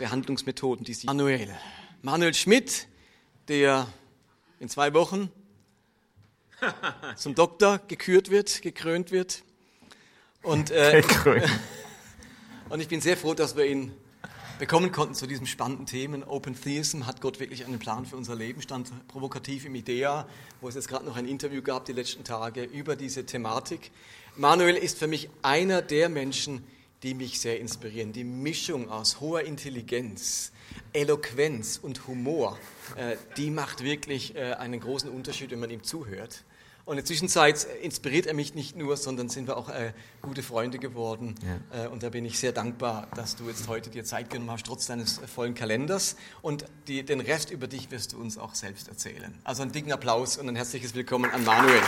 Behandlungsmethoden, die sie. Manuel. Manuel Schmidt, der in zwei Wochen zum Doktor gekürt wird, gekrönt wird. Und, äh, und ich bin sehr froh, dass wir ihn bekommen konnten zu diesem spannenden Themen. Open Theism, hat Gott wirklich einen Plan für unser Leben? Stand provokativ im Idea, wo es jetzt gerade noch ein Interview gab die letzten Tage über diese Thematik. Manuel ist für mich einer der Menschen, die mich sehr inspirieren. Die Mischung aus hoher Intelligenz, Eloquenz und Humor, äh, die macht wirklich äh, einen großen Unterschied, wenn man ihm zuhört. Und in der Zwischenzeit inspiriert er mich nicht nur, sondern sind wir auch äh, gute Freunde geworden. Ja. Äh, und da bin ich sehr dankbar, dass du jetzt heute dir Zeit genommen hast, trotz deines vollen Kalenders. Und die, den Rest über dich wirst du uns auch selbst erzählen. Also einen dicken Applaus und ein herzliches Willkommen an Manuel.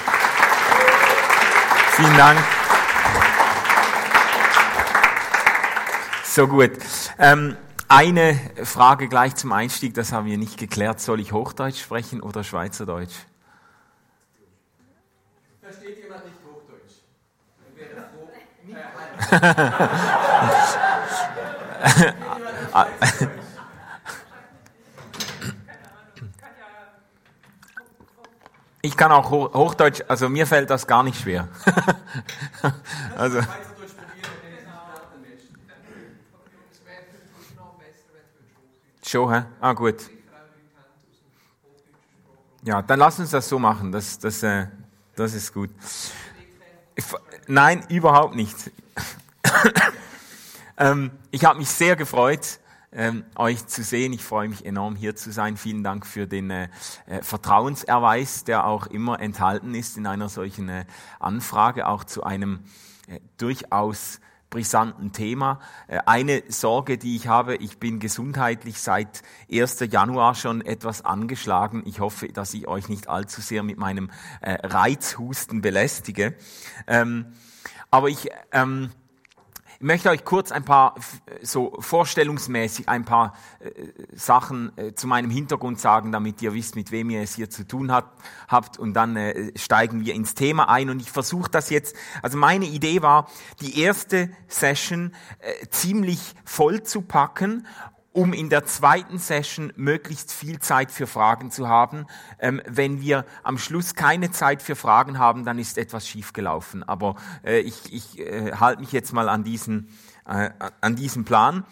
Vielen Dank. So gut. Ähm, eine Frage gleich zum Einstieg, das haben wir nicht geklärt. Soll ich Hochdeutsch sprechen oder Schweizerdeutsch? Ich kann auch Hochdeutsch, also mir fällt das gar nicht schwer. also. Schon, hä? Ah, gut. Ja, dann lass uns das so machen. Das, das, äh, das ist gut. Nein, überhaupt nicht. ähm, ich habe mich sehr gefreut, ähm, euch zu sehen. Ich freue mich enorm, hier zu sein. Vielen Dank für den äh, äh, Vertrauenserweis, der auch immer enthalten ist in einer solchen äh, Anfrage, auch zu einem äh, durchaus brisanten Thema. Äh, eine Sorge, die ich habe, ich bin gesundheitlich seit 1. Januar schon etwas angeschlagen. Ich hoffe, dass ich euch nicht allzu sehr mit meinem äh, Reizhusten belästige. Ähm, aber ich ähm, ich möchte euch kurz ein paar, so vorstellungsmäßig ein paar äh, Sachen äh, zu meinem Hintergrund sagen, damit ihr wisst, mit wem ihr es hier zu tun habt. Und dann äh, steigen wir ins Thema ein. Und ich versuche das jetzt, also meine Idee war, die erste Session ziemlich voll zu packen um in der zweiten Session möglichst viel Zeit für Fragen zu haben. Ähm, wenn wir am Schluss keine Zeit für Fragen haben, dann ist etwas schiefgelaufen. Aber äh, ich, ich äh, halte mich jetzt mal an diesen, äh, an diesen Plan.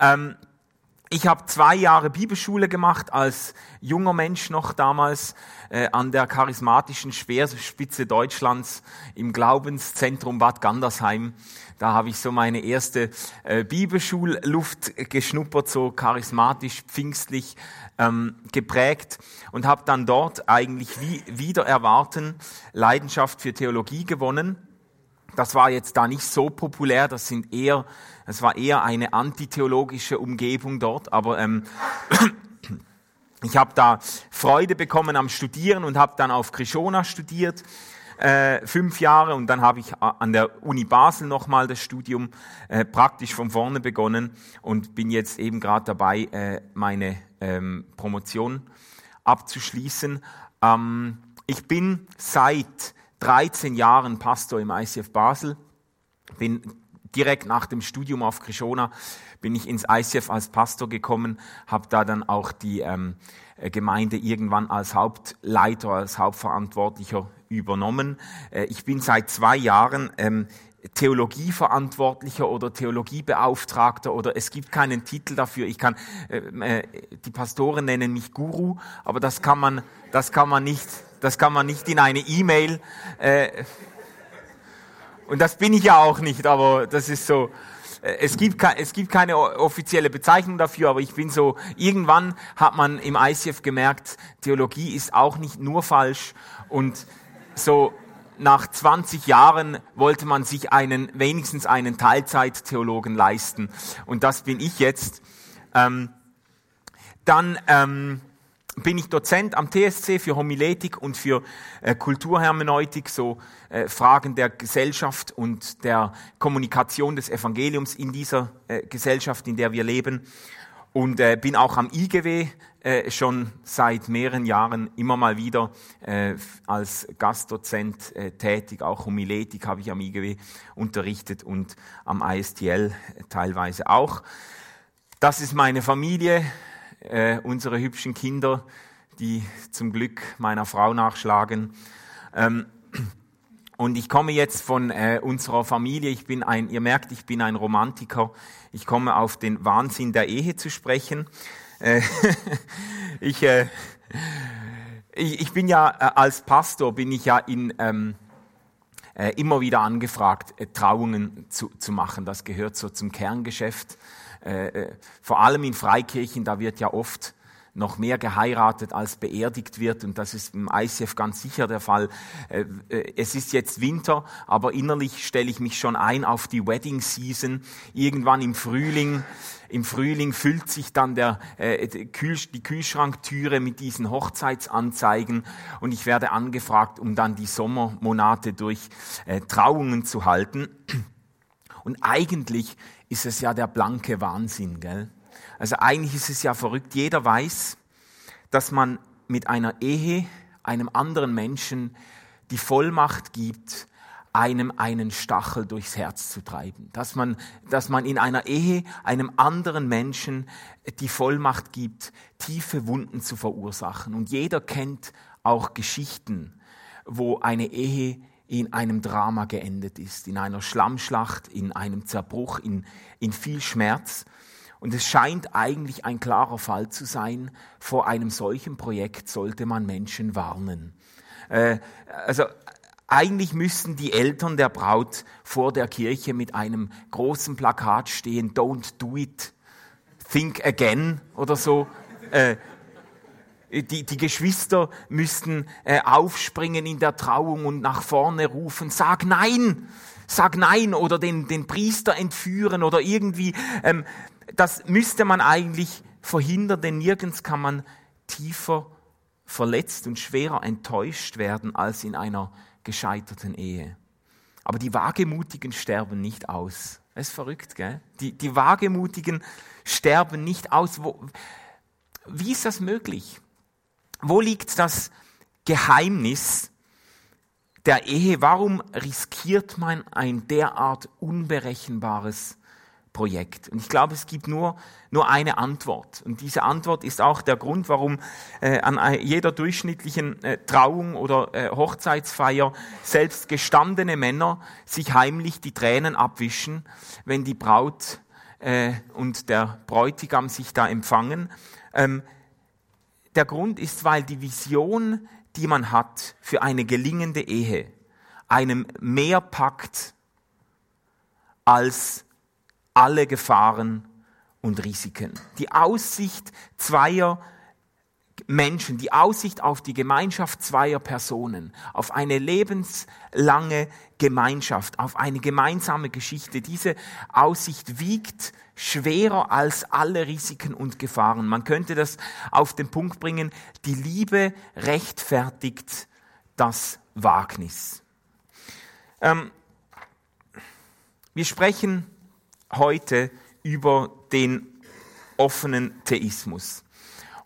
Ähm, ich habe zwei Jahre Bibelschule gemacht als junger Mensch noch damals äh, an der charismatischen Speerspitze Deutschlands im Glaubenszentrum Bad Gandersheim. Da habe ich so meine erste äh, Bibelschulluft geschnuppert, so charismatisch, pfingstlich ähm, geprägt und habe dann dort eigentlich wie wieder erwarten Leidenschaft für Theologie gewonnen. Das war jetzt da nicht so populär, das sind eher es war eher eine antitheologische Umgebung dort, aber ähm, ich habe da Freude bekommen am Studieren und habe dann auf Krishona studiert, äh, fünf Jahre, und dann habe ich an der Uni Basel nochmal das Studium äh, praktisch von vorne begonnen und bin jetzt eben gerade dabei, äh, meine ähm, Promotion abzuschließen. Ähm, ich bin seit 13 Jahren Pastor im ICF Basel, bin direkt nach dem Studium auf Krishona bin ich ins ICF als Pastor gekommen, habe da dann auch die ähm, äh, Gemeinde irgendwann als Hauptleiter, als Hauptverantwortlicher übernommen. Äh, ich bin seit zwei Jahren ähm, Theologieverantwortlicher oder Theologiebeauftragter oder es gibt keinen Titel dafür. Ich kann, äh, äh, die Pastoren nennen mich Guru, aber das kann man, das kann man nicht, das kann man nicht in eine E-Mail äh, und das bin ich ja auch nicht, aber das ist so. Äh, es gibt, es gibt keine offizielle Bezeichnung dafür, aber ich bin so, irgendwann hat man im ICF gemerkt, Theologie ist auch nicht nur falsch und so nach 20 Jahren wollte man sich einen, wenigstens einen Teilzeittheologen leisten und das bin ich jetzt. Ähm, dann ähm, bin ich Dozent am TSC für Homiletik und für äh, Kulturhermeneutik, so äh, Fragen der Gesellschaft und der Kommunikation des Evangeliums in dieser äh, Gesellschaft, in der wir leben. Und bin auch am IGW schon seit mehreren Jahren immer mal wieder als Gastdozent tätig. Auch Homiletik habe ich am IGW unterrichtet und am ISTL teilweise auch. Das ist meine Familie, äh, unsere hübschen Kinder, die zum Glück meiner Frau nachschlagen. Ähm, und ich komme jetzt von äh, unserer Familie. Ich bin ein, ihr merkt, ich bin ein Romantiker. Ich komme auf den Wahnsinn der Ehe zu sprechen. Äh, ich, äh, ich, ich bin ja äh, als Pastor bin ich ja in ähm, äh, immer wieder angefragt, äh, Trauungen zu, zu machen. Das gehört so zum Kerngeschäft. Äh, äh vor allem in Freikirchen, da wird ja oft noch mehr geheiratet als beerdigt wird. Und das ist im ICF ganz sicher der Fall. Äh, es ist jetzt Winter, aber innerlich stelle ich mich schon ein auf die Wedding Season. Irgendwann im Frühling, im Frühling füllt sich dann der, äh, die Kühlschranktüre mit diesen Hochzeitsanzeigen und ich werde angefragt, um dann die Sommermonate durch Trauungen zu halten. Und eigentlich ist es ja der blanke Wahnsinn, gell? Also eigentlich ist es ja verrückt. Jeder weiß, dass man mit einer Ehe einem anderen Menschen die Vollmacht gibt, einem einen Stachel durchs Herz zu treiben. Dass man, dass man in einer Ehe einem anderen Menschen die Vollmacht gibt, tiefe Wunden zu verursachen. Und jeder kennt auch Geschichten, wo eine Ehe in einem Drama geendet ist, in einer Schlammschlacht, in einem Zerbruch, in, in viel Schmerz. Und es scheint eigentlich ein klarer Fall zu sein, vor einem solchen Projekt sollte man Menschen warnen. Äh, also eigentlich müssten die Eltern der Braut vor der Kirche mit einem großen Plakat stehen, Don't do it, think again oder so. Äh, die, die Geschwister müssten äh, aufspringen in der Trauung und nach vorne rufen, sag nein, sag nein oder den, den Priester entführen oder irgendwie ähm, das müsste man eigentlich verhindern, denn nirgends kann man tiefer verletzt und schwerer enttäuscht werden als in einer gescheiterten Ehe. Aber die Wagemutigen sterben nicht aus. Das ist verrückt, gell? Die, die Wagemutigen sterben nicht aus. Wo, wie ist das möglich? Wo liegt das Geheimnis der Ehe? Warum riskiert man ein derart unberechenbares Projekt. Und ich glaube, es gibt nur, nur eine Antwort. Und diese Antwort ist auch der Grund, warum äh, an jeder durchschnittlichen äh, Trauung oder äh, Hochzeitsfeier selbst gestandene Männer sich heimlich die Tränen abwischen, wenn die Braut äh, und der Bräutigam sich da empfangen. Ähm, der Grund ist, weil die Vision, die man hat für eine gelingende Ehe, einem mehr packt als alle Gefahren und Risiken. Die Aussicht zweier Menschen, die Aussicht auf die Gemeinschaft zweier Personen, auf eine lebenslange Gemeinschaft, auf eine gemeinsame Geschichte, diese Aussicht wiegt schwerer als alle Risiken und Gefahren. Man könnte das auf den Punkt bringen, die Liebe rechtfertigt das Wagnis. Ähm, wir sprechen heute über den offenen Theismus.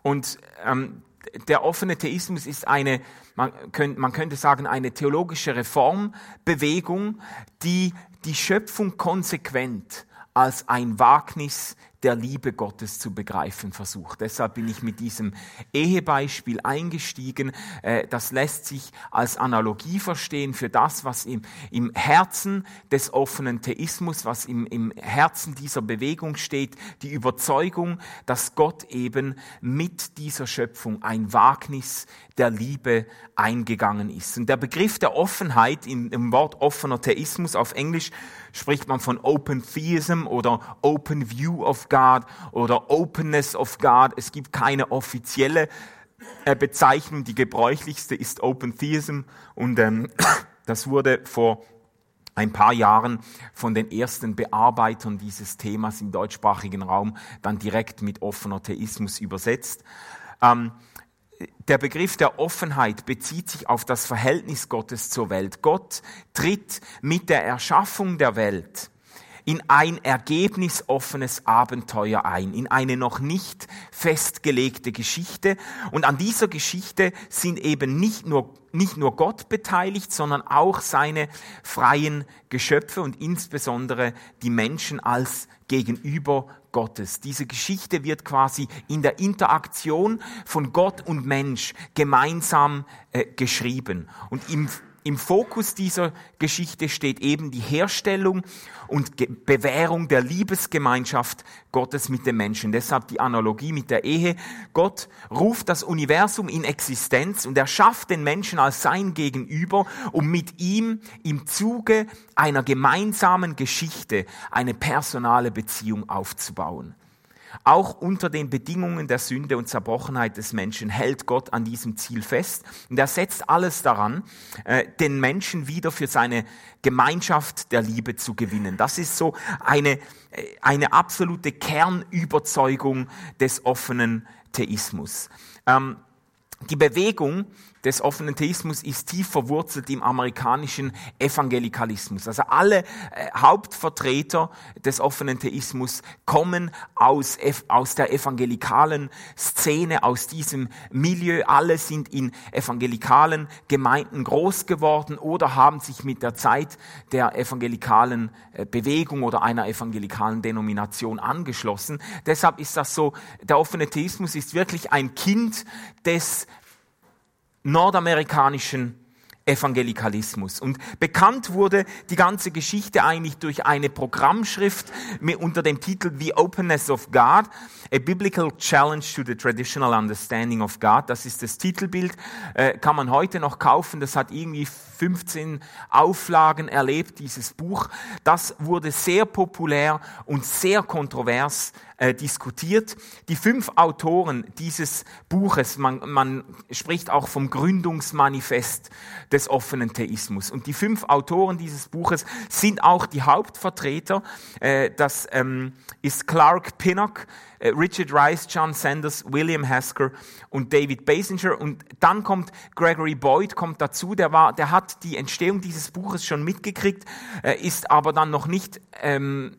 Und ähm, der offene Theismus ist eine, man, könnt, man könnte sagen, eine theologische Reformbewegung, die die Schöpfung konsequent als ein Wagnis der Liebe Gottes zu begreifen versucht. Deshalb bin ich mit diesem Ehebeispiel eingestiegen. Äh, das lässt sich als Analogie verstehen für das, was im, im Herzen des offenen Theismus, was im, im Herzen dieser Bewegung steht, die Überzeugung, dass Gott eben mit dieser Schöpfung ein Wagnis der Liebe eingegangen ist. Und der Begriff der Offenheit im, im Wort offener Theismus auf Englisch spricht man von Open Theism oder Open View of God oder Openness of God. Es gibt keine offizielle äh, Bezeichnung. Die gebräuchlichste ist Open Theism und ähm, das wurde vor ein paar Jahren von den ersten Bearbeitern dieses Themas im deutschsprachigen Raum dann direkt mit offener Theismus übersetzt. Ähm, der Begriff der Offenheit bezieht sich auf das Verhältnis Gottes zur Welt. Gott tritt mit der Erschaffung der Welt in ein ergebnisoffenes Abenteuer ein, in eine noch nicht festgelegte Geschichte. Und an dieser Geschichte sind eben nicht nur, nicht nur Gott beteiligt, sondern auch seine freien Geschöpfe und insbesondere die Menschen als Gegenüber Gottes. Diese Geschichte wird quasi in der Interaktion von Gott und Mensch gemeinsam äh, geschrieben. Und im im Fokus dieser Geschichte steht eben die Herstellung und Bewährung der Liebesgemeinschaft Gottes mit dem Menschen. Deshalb die Analogie mit der Ehe. Gott ruft das Universum in Existenz und er schafft den Menschen als sein Gegenüber, um mit ihm im Zuge einer gemeinsamen Geschichte eine personale Beziehung aufzubauen. Auch unter den Bedingungen der Sünde und Zerbrochenheit des Menschen hält Gott an diesem Ziel fest und er setzt alles daran, äh, den Menschen wieder für seine Gemeinschaft der Liebe zu gewinnen. Das ist so eine, äh, eine absolute Kernüberzeugung des offenen Theismus. Ähm, die Bewegung des offenen Theismus ist tief verwurzelt im amerikanischen Evangelikalismus. Also alle äh, Hauptvertreter des offenen Theismus kommen aus, aus der evangelikalen Szene, aus diesem Milieu. Alle sind in evangelikalen Gemeinden groß geworden oder haben sich mit der Zeit der evangelikalen äh, Bewegung oder einer evangelikalen Denomination angeschlossen. Deshalb ist das so, der offene Theismus ist wirklich ein Kind des nordamerikanischen Evangelikalismus. Und bekannt wurde die ganze Geschichte eigentlich durch eine Programmschrift unter dem Titel The Openness of God, a Biblical Challenge to the Traditional Understanding of God. Das ist das Titelbild, äh, kann man heute noch kaufen. Das hat irgendwie 15 Auflagen erlebt, dieses Buch. Das wurde sehr populär und sehr kontrovers äh, diskutiert. Die fünf Autoren dieses Buches, man, man spricht auch vom Gründungsmanifest des offenen Theismus. Und die fünf Autoren dieses Buches sind auch die Hauptvertreter. Äh, das ähm, ist Clark Pinnock, äh, Richard Rice, John Sanders, William Hasker und David Basinger. Und dann kommt Gregory Boyd kommt dazu. Der war, der hat die Entstehung dieses Buches schon mitgekriegt, äh, ist aber dann noch nicht ähm,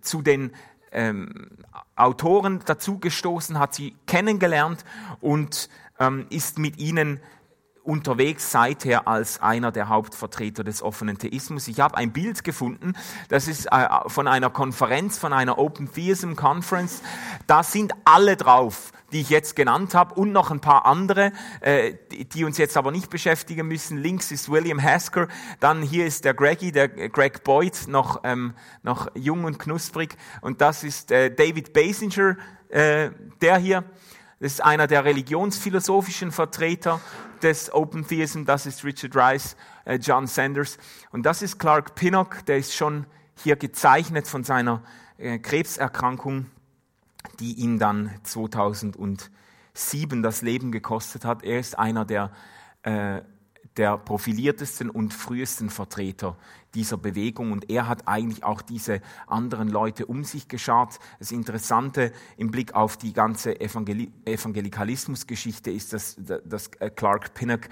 zu den ähm, Autoren dazugestoßen, hat sie kennengelernt und ähm, ist mit ihnen unterwegs seither als einer der Hauptvertreter des offenen Theismus. Ich habe ein Bild gefunden, das ist äh, von einer Konferenz, von einer Open Theism Conference. Da sind alle drauf, die ich jetzt genannt habe und noch ein paar andere, äh, die uns jetzt aber nicht beschäftigen müssen. Links ist William Hasker, dann hier ist der Greggy, der Greg Boyd, noch, ähm, noch jung und knusprig und das ist äh, David Basinger, der hier. Das ist einer der religionsphilosophischen Vertreter des Open Theism, das ist Richard Rice, äh, John Sanders. Und das ist Clark Pinnock, der ist schon hier gezeichnet von seiner äh, Krebserkrankung, die ihn dann 2007 das Leben gekostet hat. Er ist einer der, äh, der profiliertesten und frühesten Vertreter dieser Bewegung und er hat eigentlich auch diese anderen Leute um sich geschart. Das Interessante im Blick auf die ganze Evangel Evangelikalismusgeschichte ist, dass, dass Clark Pinnock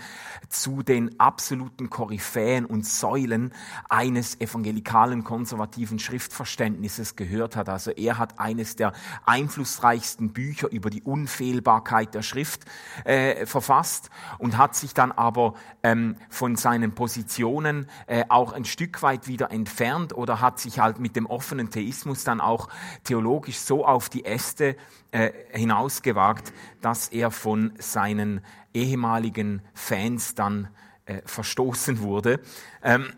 zu den absoluten Koryphäen und Säulen eines evangelikalen konservativen Schriftverständnisses gehört hat. Also er hat eines der einflussreichsten Bücher über die Unfehlbarkeit der Schrift äh, verfasst und hat sich dann aber ähm, von seinen Positionen äh, auch ein Stück Stück weit wieder entfernt oder hat sich halt mit dem offenen Theismus dann auch theologisch so auf die Äste äh, hinausgewagt, dass er von seinen ehemaligen Fans dann äh, verstoßen wurde. Ähm,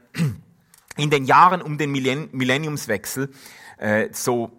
in den Jahren um den Millenniumswechsel, äh, so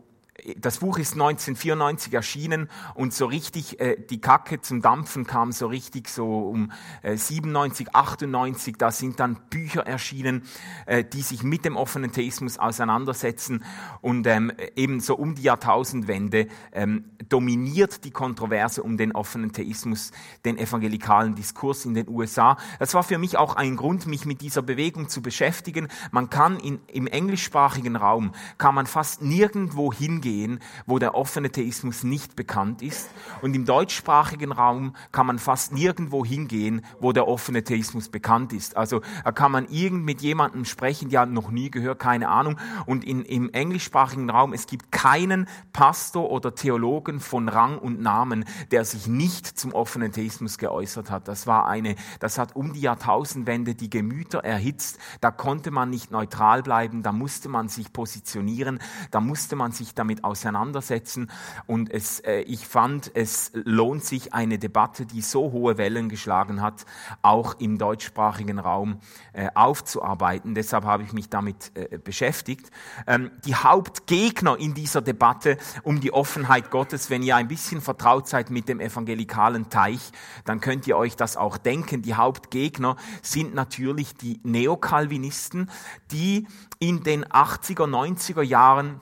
das Buch ist 1994 erschienen und so richtig äh, die Kacke zum Dampfen kam so richtig so um äh, 97, 98. Da sind dann Bücher erschienen, äh, die sich mit dem offenen Theismus auseinandersetzen und ähm, eben so um die Jahrtausendwende ähm, dominiert die Kontroverse um den offenen Theismus, den evangelikalen Diskurs in den USA. Das war für mich auch ein Grund, mich mit dieser Bewegung zu beschäftigen. Man kann in, im englischsprachigen Raum kann man fast nirgendwo hingehen hingehen, wo der offene Theismus nicht bekannt ist. Und im deutschsprachigen Raum kann man fast nirgendwo hingehen, wo der offene Theismus bekannt ist. Also kann man irgend mit jemandem sprechen, die haben noch nie gehört, keine Ahnung. Und in, im englischsprachigen Raum, es gibt keinen Pastor oder Theologen von Rang und Namen, der sich nicht zum offenen Theismus geäußert hat. Das war eine, das hat um die Jahrtausendwende die Gemüter erhitzt. Da konnte man nicht neutral bleiben, da musste man sich positionieren, da musste man sich damit auseinandersetzen. Und es, äh, ich fand, es lohnt sich eine Debatte, die so hohe Wellen geschlagen hat, auch im deutschsprachigen Raum äh, aufzuarbeiten. Deshalb habe ich mich damit äh, beschäftigt. Ähm, die Hauptgegner in dieser Debatte um die Offenheit Gottes, wenn ihr ein bisschen vertraut seid mit dem evangelikalen Teich, dann könnt ihr euch das auch denken. Die Hauptgegner sind natürlich die Neokalvinisten, die in den 80er, 90er Jahren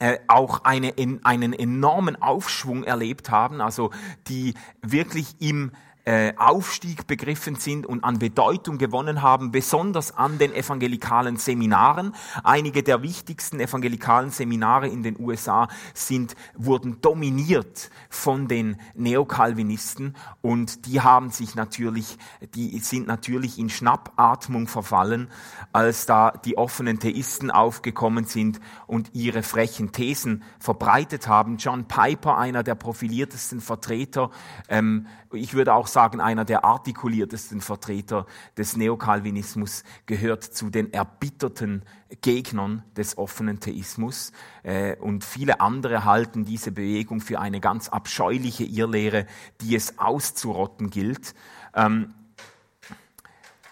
äh, auch eine, einen enormen Aufschwung erlebt haben, also die wirklich im äh, Aufstieg begriffen sind und an Bedeutung gewonnen haben, besonders an den evangelikalen Seminaren. Einige der wichtigsten evangelikalen Seminare in den USA sind, wurden dominiert von den Neokalvinisten und die haben sich natürlich, die sind natürlich in Schnappatmung verfallen, als da die offenen Theisten aufgekommen sind und ihre frechen Thesen verbreitet haben. John Piper, einer der profiliertesten Vertreter, ähm, ich würde auch einer der artikuliertesten Vertreter des Neokalvinismus, gehört zu den erbitterten Gegnern des offenen Theismus. Äh, und viele andere halten diese Bewegung für eine ganz abscheuliche Irrlehre, die es auszurotten gilt.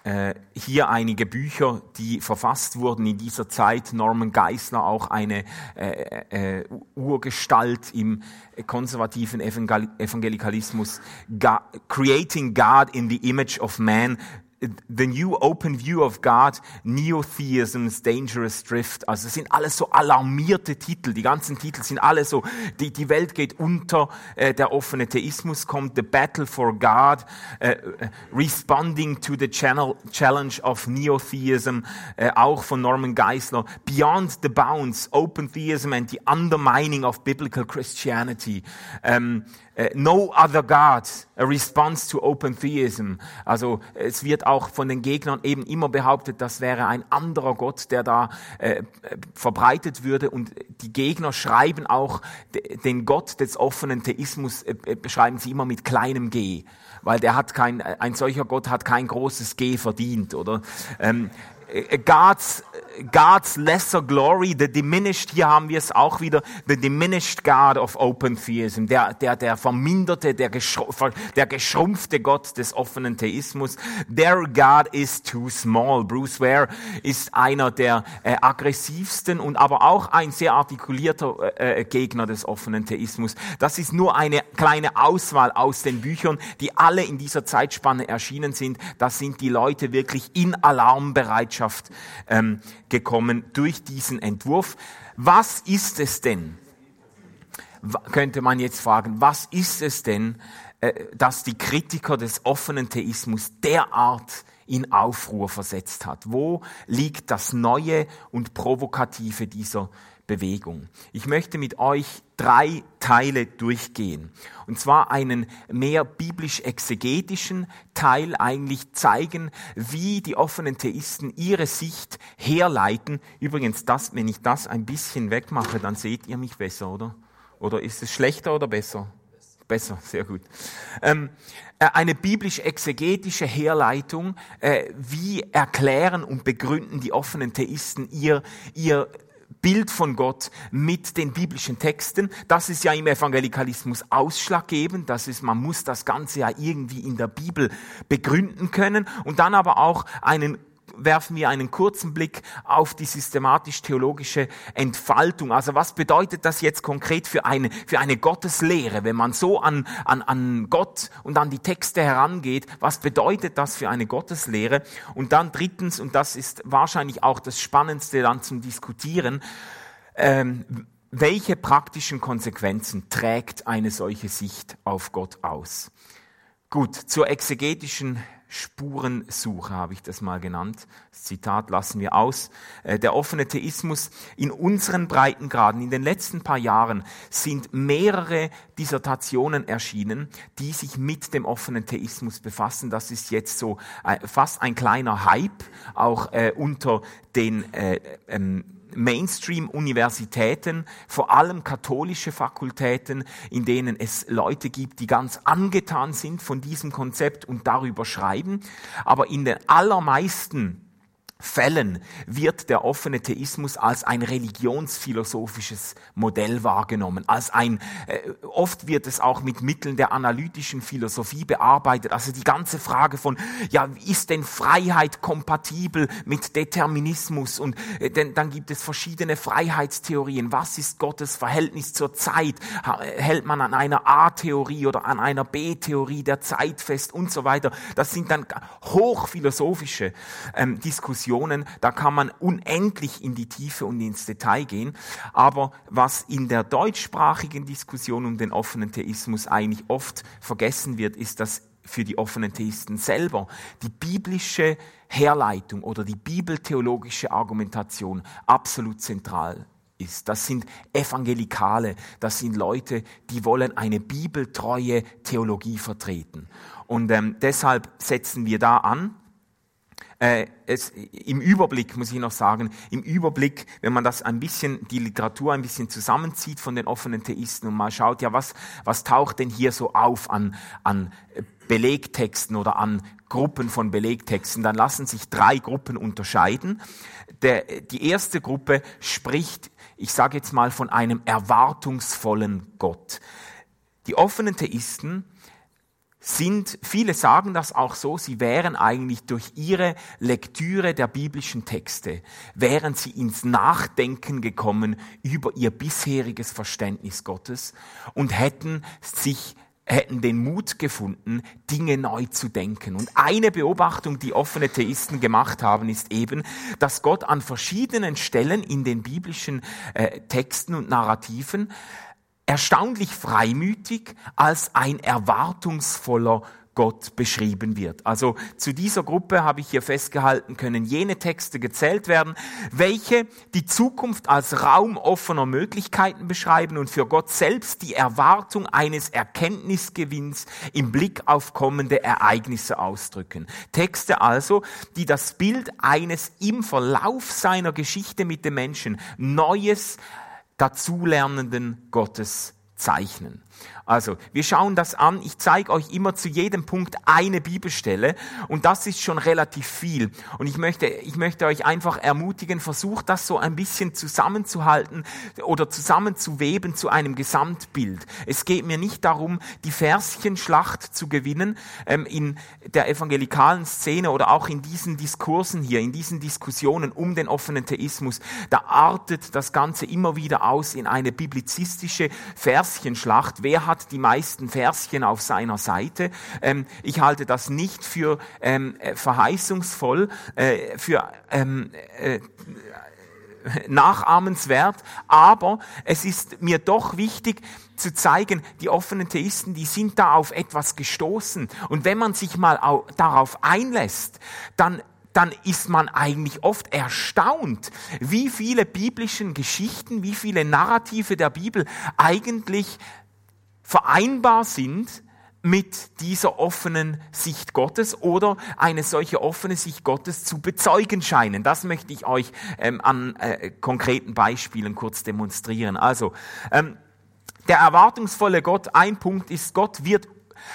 Äh, hier einige Bücher, die verfasst wurden in dieser Zeit. Norman Geisler, auch eine äh, äh, Urgestalt im konservativen Evangelikalismus. God, Creating God in the Image of Man The New Open View of God, Neotheism's Dangerous Drift. Also es sind alles so alarmierte Titel. Die ganzen Titel sind alle so, die, die Welt geht unter, äh, der offene Theismus kommt, The Battle for God, äh, Responding to the channel, Challenge of Neotheism, äh, auch von Norman Geisler, Beyond the Bounds, Open Theism and the Undermining of Biblical Christianity. Ähm, äh, no other God, a response to open theism. Also es wird auch von den Gegnern eben immer behauptet, das wäre ein anderer Gott, der da äh, verbreitet würde. Und die Gegner schreiben auch den Gott des offenen Theismus, äh, äh, beschreiben sie immer mit kleinem g, weil der hat kein, ein solcher Gott hat kein großes g verdient, oder? Ähm, äh, God's, God's lesser glory, the diminished, hier haben wir es auch wieder, the diminished God of open theism, der, der, der verminderte, der, der geschrumpfte Gott des offenen Theismus. Their God is too small. Bruce Ware ist einer der äh, aggressivsten und aber auch ein sehr artikulierter äh, äh, Gegner des offenen Theismus. Das ist nur eine kleine Auswahl aus den Büchern, die alle in dieser Zeitspanne erschienen sind. Das sind die Leute wirklich in Alarmbereitschaft ähm, gekommen durch diesen Entwurf. Was ist es denn? Könnte man jetzt fragen, was ist es denn, äh, dass die Kritiker des offenen Theismus derart in Aufruhr versetzt hat? Wo liegt das Neue und Provokative dieser Bewegung. Ich möchte mit euch drei Teile durchgehen. Und zwar einen mehr biblisch-exegetischen Teil eigentlich zeigen, wie die offenen Theisten ihre Sicht herleiten. Übrigens, das, wenn ich das ein bisschen wegmache, dann seht ihr mich besser, oder? Oder ist es schlechter oder besser? Besser, sehr gut. Ähm, äh, eine biblisch-exegetische Herleitung, äh, wie erklären und begründen die offenen Theisten ihr, ihr Bild von Gott mit den biblischen Texten. Das ist ja im Evangelikalismus ausschlaggebend. Das ist, man muss das Ganze ja irgendwie in der Bibel begründen können und dann aber auch einen werfen wir einen kurzen Blick auf die systematisch-theologische Entfaltung. Also was bedeutet das jetzt konkret für eine, für eine Gotteslehre, wenn man so an, an, an Gott und an die Texte herangeht? Was bedeutet das für eine Gotteslehre? Und dann drittens, und das ist wahrscheinlich auch das Spannendste dann zum Diskutieren, ähm, welche praktischen Konsequenzen trägt eine solche Sicht auf Gott aus? Gut, zur exegetischen Spurensuche habe ich das mal genannt. Das Zitat lassen wir aus. Äh, der offene Theismus in unseren Breitengraden in den letzten paar Jahren sind mehrere Dissertationen erschienen, die sich mit dem offenen Theismus befassen. Das ist jetzt so äh, fast ein kleiner Hype, auch äh, unter den ähm, Mainstream-Universitäten, vor allem katholische Fakultäten, in denen es Leute gibt, die ganz angetan sind von diesem Konzept und darüber schreiben. Aber in den allermeisten Fällen wird der offene Theismus als ein religionsphilosophisches Modell wahrgenommen, als ein, äh, oft wird es auch mit Mitteln der analytischen Philosophie bearbeitet, also die ganze Frage von, ja, ist denn Freiheit kompatibel mit Determinismus? Und äh, denn, dann gibt es verschiedene Freiheitstheorien, was ist Gottes Verhältnis zur Zeit, hält man an einer A-Theorie oder an einer B-Theorie der Zeit fest und so weiter, das sind dann hochphilosophische ähm, Diskussionen, Diskussionen, da kann man unendlich in die Tiefe und ins Detail gehen. Aber was in der deutschsprachigen Diskussion um den offenen Theismus eigentlich oft vergessen wird, ist, dass für die offenen Theisten selber die biblische Herleitung oder die bibeltheologische Argumentation absolut zentral ist. Das sind Evangelikale, das sind Leute, die wollen eine bibeltreue Theologie vertreten. Und ähm, deshalb setzen wir da an äh, es, im Überblick, muss ich noch sagen, im Überblick, wenn man das ein bisschen, die Literatur ein bisschen zusammenzieht von den offenen Theisten und mal schaut, ja, was, was taucht denn hier so auf an, an Belegtexten oder an Gruppen von Belegtexten, dann lassen sich drei Gruppen unterscheiden. Der, die erste Gruppe spricht, ich sage jetzt mal, von einem erwartungsvollen Gott. Die offenen Theisten sind, viele sagen das auch so, sie wären eigentlich durch ihre Lektüre der biblischen Texte, wären sie ins Nachdenken gekommen über ihr bisheriges Verständnis Gottes und hätten sich hätten den Mut gefunden, Dinge neu zu denken. Und eine Beobachtung, die offene Theisten gemacht haben, ist eben, dass Gott an verschiedenen Stellen in den biblischen äh, Texten und Narrativen erstaunlich freimütig als ein erwartungsvoller Gott beschrieben wird. Also zu dieser Gruppe habe ich hier festgehalten, können jene Texte gezählt werden, welche die Zukunft als Raum offener Möglichkeiten beschreiben und für Gott selbst die Erwartung eines Erkenntnisgewinns im Blick auf kommende Ereignisse ausdrücken. Texte also, die das Bild eines im Verlauf seiner Geschichte mit dem Menschen Neues dazulernenden Gottes zeichnen. Also, wir schauen das an. Ich zeige euch immer zu jedem Punkt eine Bibelstelle und das ist schon relativ viel. Und ich möchte, ich möchte euch einfach ermutigen, versucht das so ein bisschen zusammenzuhalten oder zusammenzuweben zu einem Gesamtbild. Es geht mir nicht darum, die Verschenschlacht zu gewinnen ähm, in der evangelikalen Szene oder auch in diesen Diskursen hier, in diesen Diskussionen um den offenen Theismus. Da artet das Ganze immer wieder aus in eine biblizistische Verschenschlacht. Wer hat hat die meisten Verschen auf seiner Seite. Ähm, ich halte das nicht für ähm, äh, verheißungsvoll, äh, für ähm, äh, nachahmenswert, aber es ist mir doch wichtig zu zeigen, die offenen Theisten, die sind da auf etwas gestoßen. Und wenn man sich mal darauf einlässt, dann dann ist man eigentlich oft erstaunt, wie viele biblischen Geschichten, wie viele Narrative der Bibel eigentlich vereinbar sind mit dieser offenen Sicht Gottes oder eine solche offene Sicht Gottes zu bezeugen scheinen. Das möchte ich euch ähm, an äh, konkreten Beispielen kurz demonstrieren. Also, ähm, der erwartungsvolle Gott, ein Punkt ist, Gott wird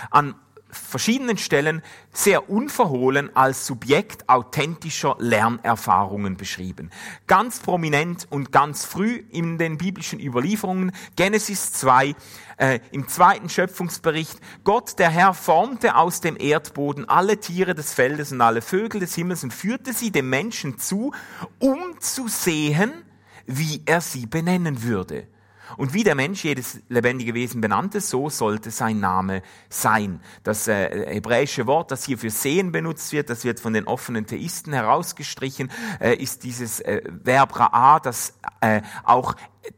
an verschiedenen Stellen sehr unverhohlen als Subjekt authentischer Lernerfahrungen beschrieben. Ganz prominent und ganz früh in den biblischen Überlieferungen, Genesis 2, äh, im zweiten Schöpfungsbericht, Gott der Herr formte aus dem Erdboden alle Tiere des Feldes und alle Vögel des Himmels und führte sie dem Menschen zu, um zu sehen, wie er sie benennen würde. Und wie der Mensch jedes lebendige Wesen benannte, so sollte sein Name sein. Das äh, hebräische Wort, das hier für sehen benutzt wird, das wird von den offenen Theisten herausgestrichen, äh, ist dieses äh, Verb ra'a, das äh, auch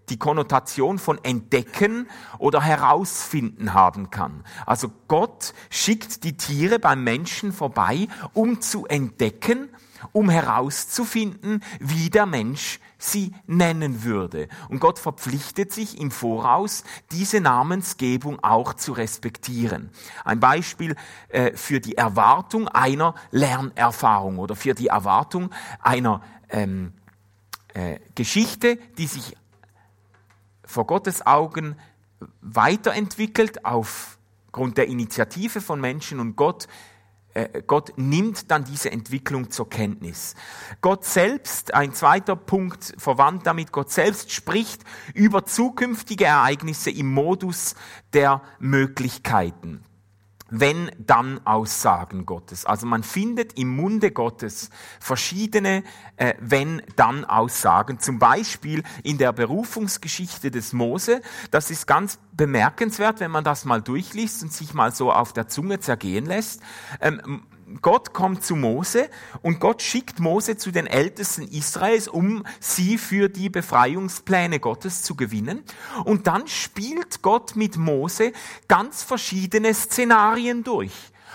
die Konnotation von entdecken oder herausfinden haben kann. Also Gott schickt die Tiere beim Menschen vorbei, um zu entdecken, um herauszufinden, wie der Mensch sie nennen würde. Und Gott verpflichtet sich im Voraus, diese Namensgebung auch zu respektieren. Ein Beispiel äh, für die Erwartung einer Lernerfahrung oder für die Erwartung einer ähm, äh, Geschichte, die sich vor Gottes Augen weiterentwickelt aufgrund der Initiative von Menschen und Gott Gott nimmt dann diese Entwicklung zur Kenntnis. Gott selbst, ein zweiter Punkt verwandt damit, Gott selbst spricht über zukünftige Ereignisse im Modus der Möglichkeiten wenn dann Aussagen Gottes. Also man findet im Munde Gottes verschiedene äh, wenn dann Aussagen. Zum Beispiel in der Berufungsgeschichte des Mose. Das ist ganz bemerkenswert, wenn man das mal durchliest und sich mal so auf der Zunge zergehen lässt. Ähm, Gott kommt zu Mose und Gott schickt Mose zu den Ältesten Israels, um sie für die Befreiungspläne Gottes zu gewinnen. Und dann spielt Gott mit Mose ganz verschiedene Szenarien durch.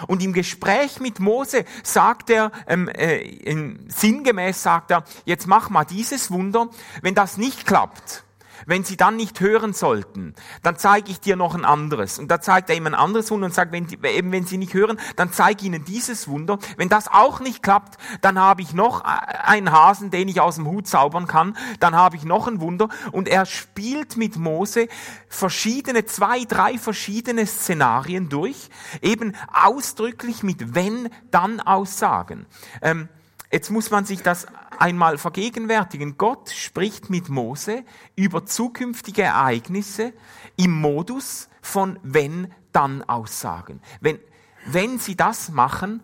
Und im Gespräch mit Mose sagt er, ähm, äh, sinngemäß sagt er, jetzt mach mal dieses Wunder. Wenn das nicht klappt, wenn sie dann nicht hören sollten, dann zeige ich dir noch ein anderes. Und da zeigt er ihm ein anderes Wunder und sagt, wenn, die, eben wenn sie nicht hören, dann zeige ich ihnen dieses Wunder. Wenn das auch nicht klappt, dann habe ich noch einen Hasen, den ich aus dem Hut zaubern kann. Dann habe ich noch ein Wunder. Und er spielt mit Mose verschiedene, zwei, drei verschiedene Szenarien durch, eben ausdrücklich mit wenn, dann Aussagen. Ähm, Jetzt muss man sich das einmal vergegenwärtigen. Gott spricht mit Mose über zukünftige Ereignisse im Modus von wenn dann Aussagen. Wenn, wenn sie das machen,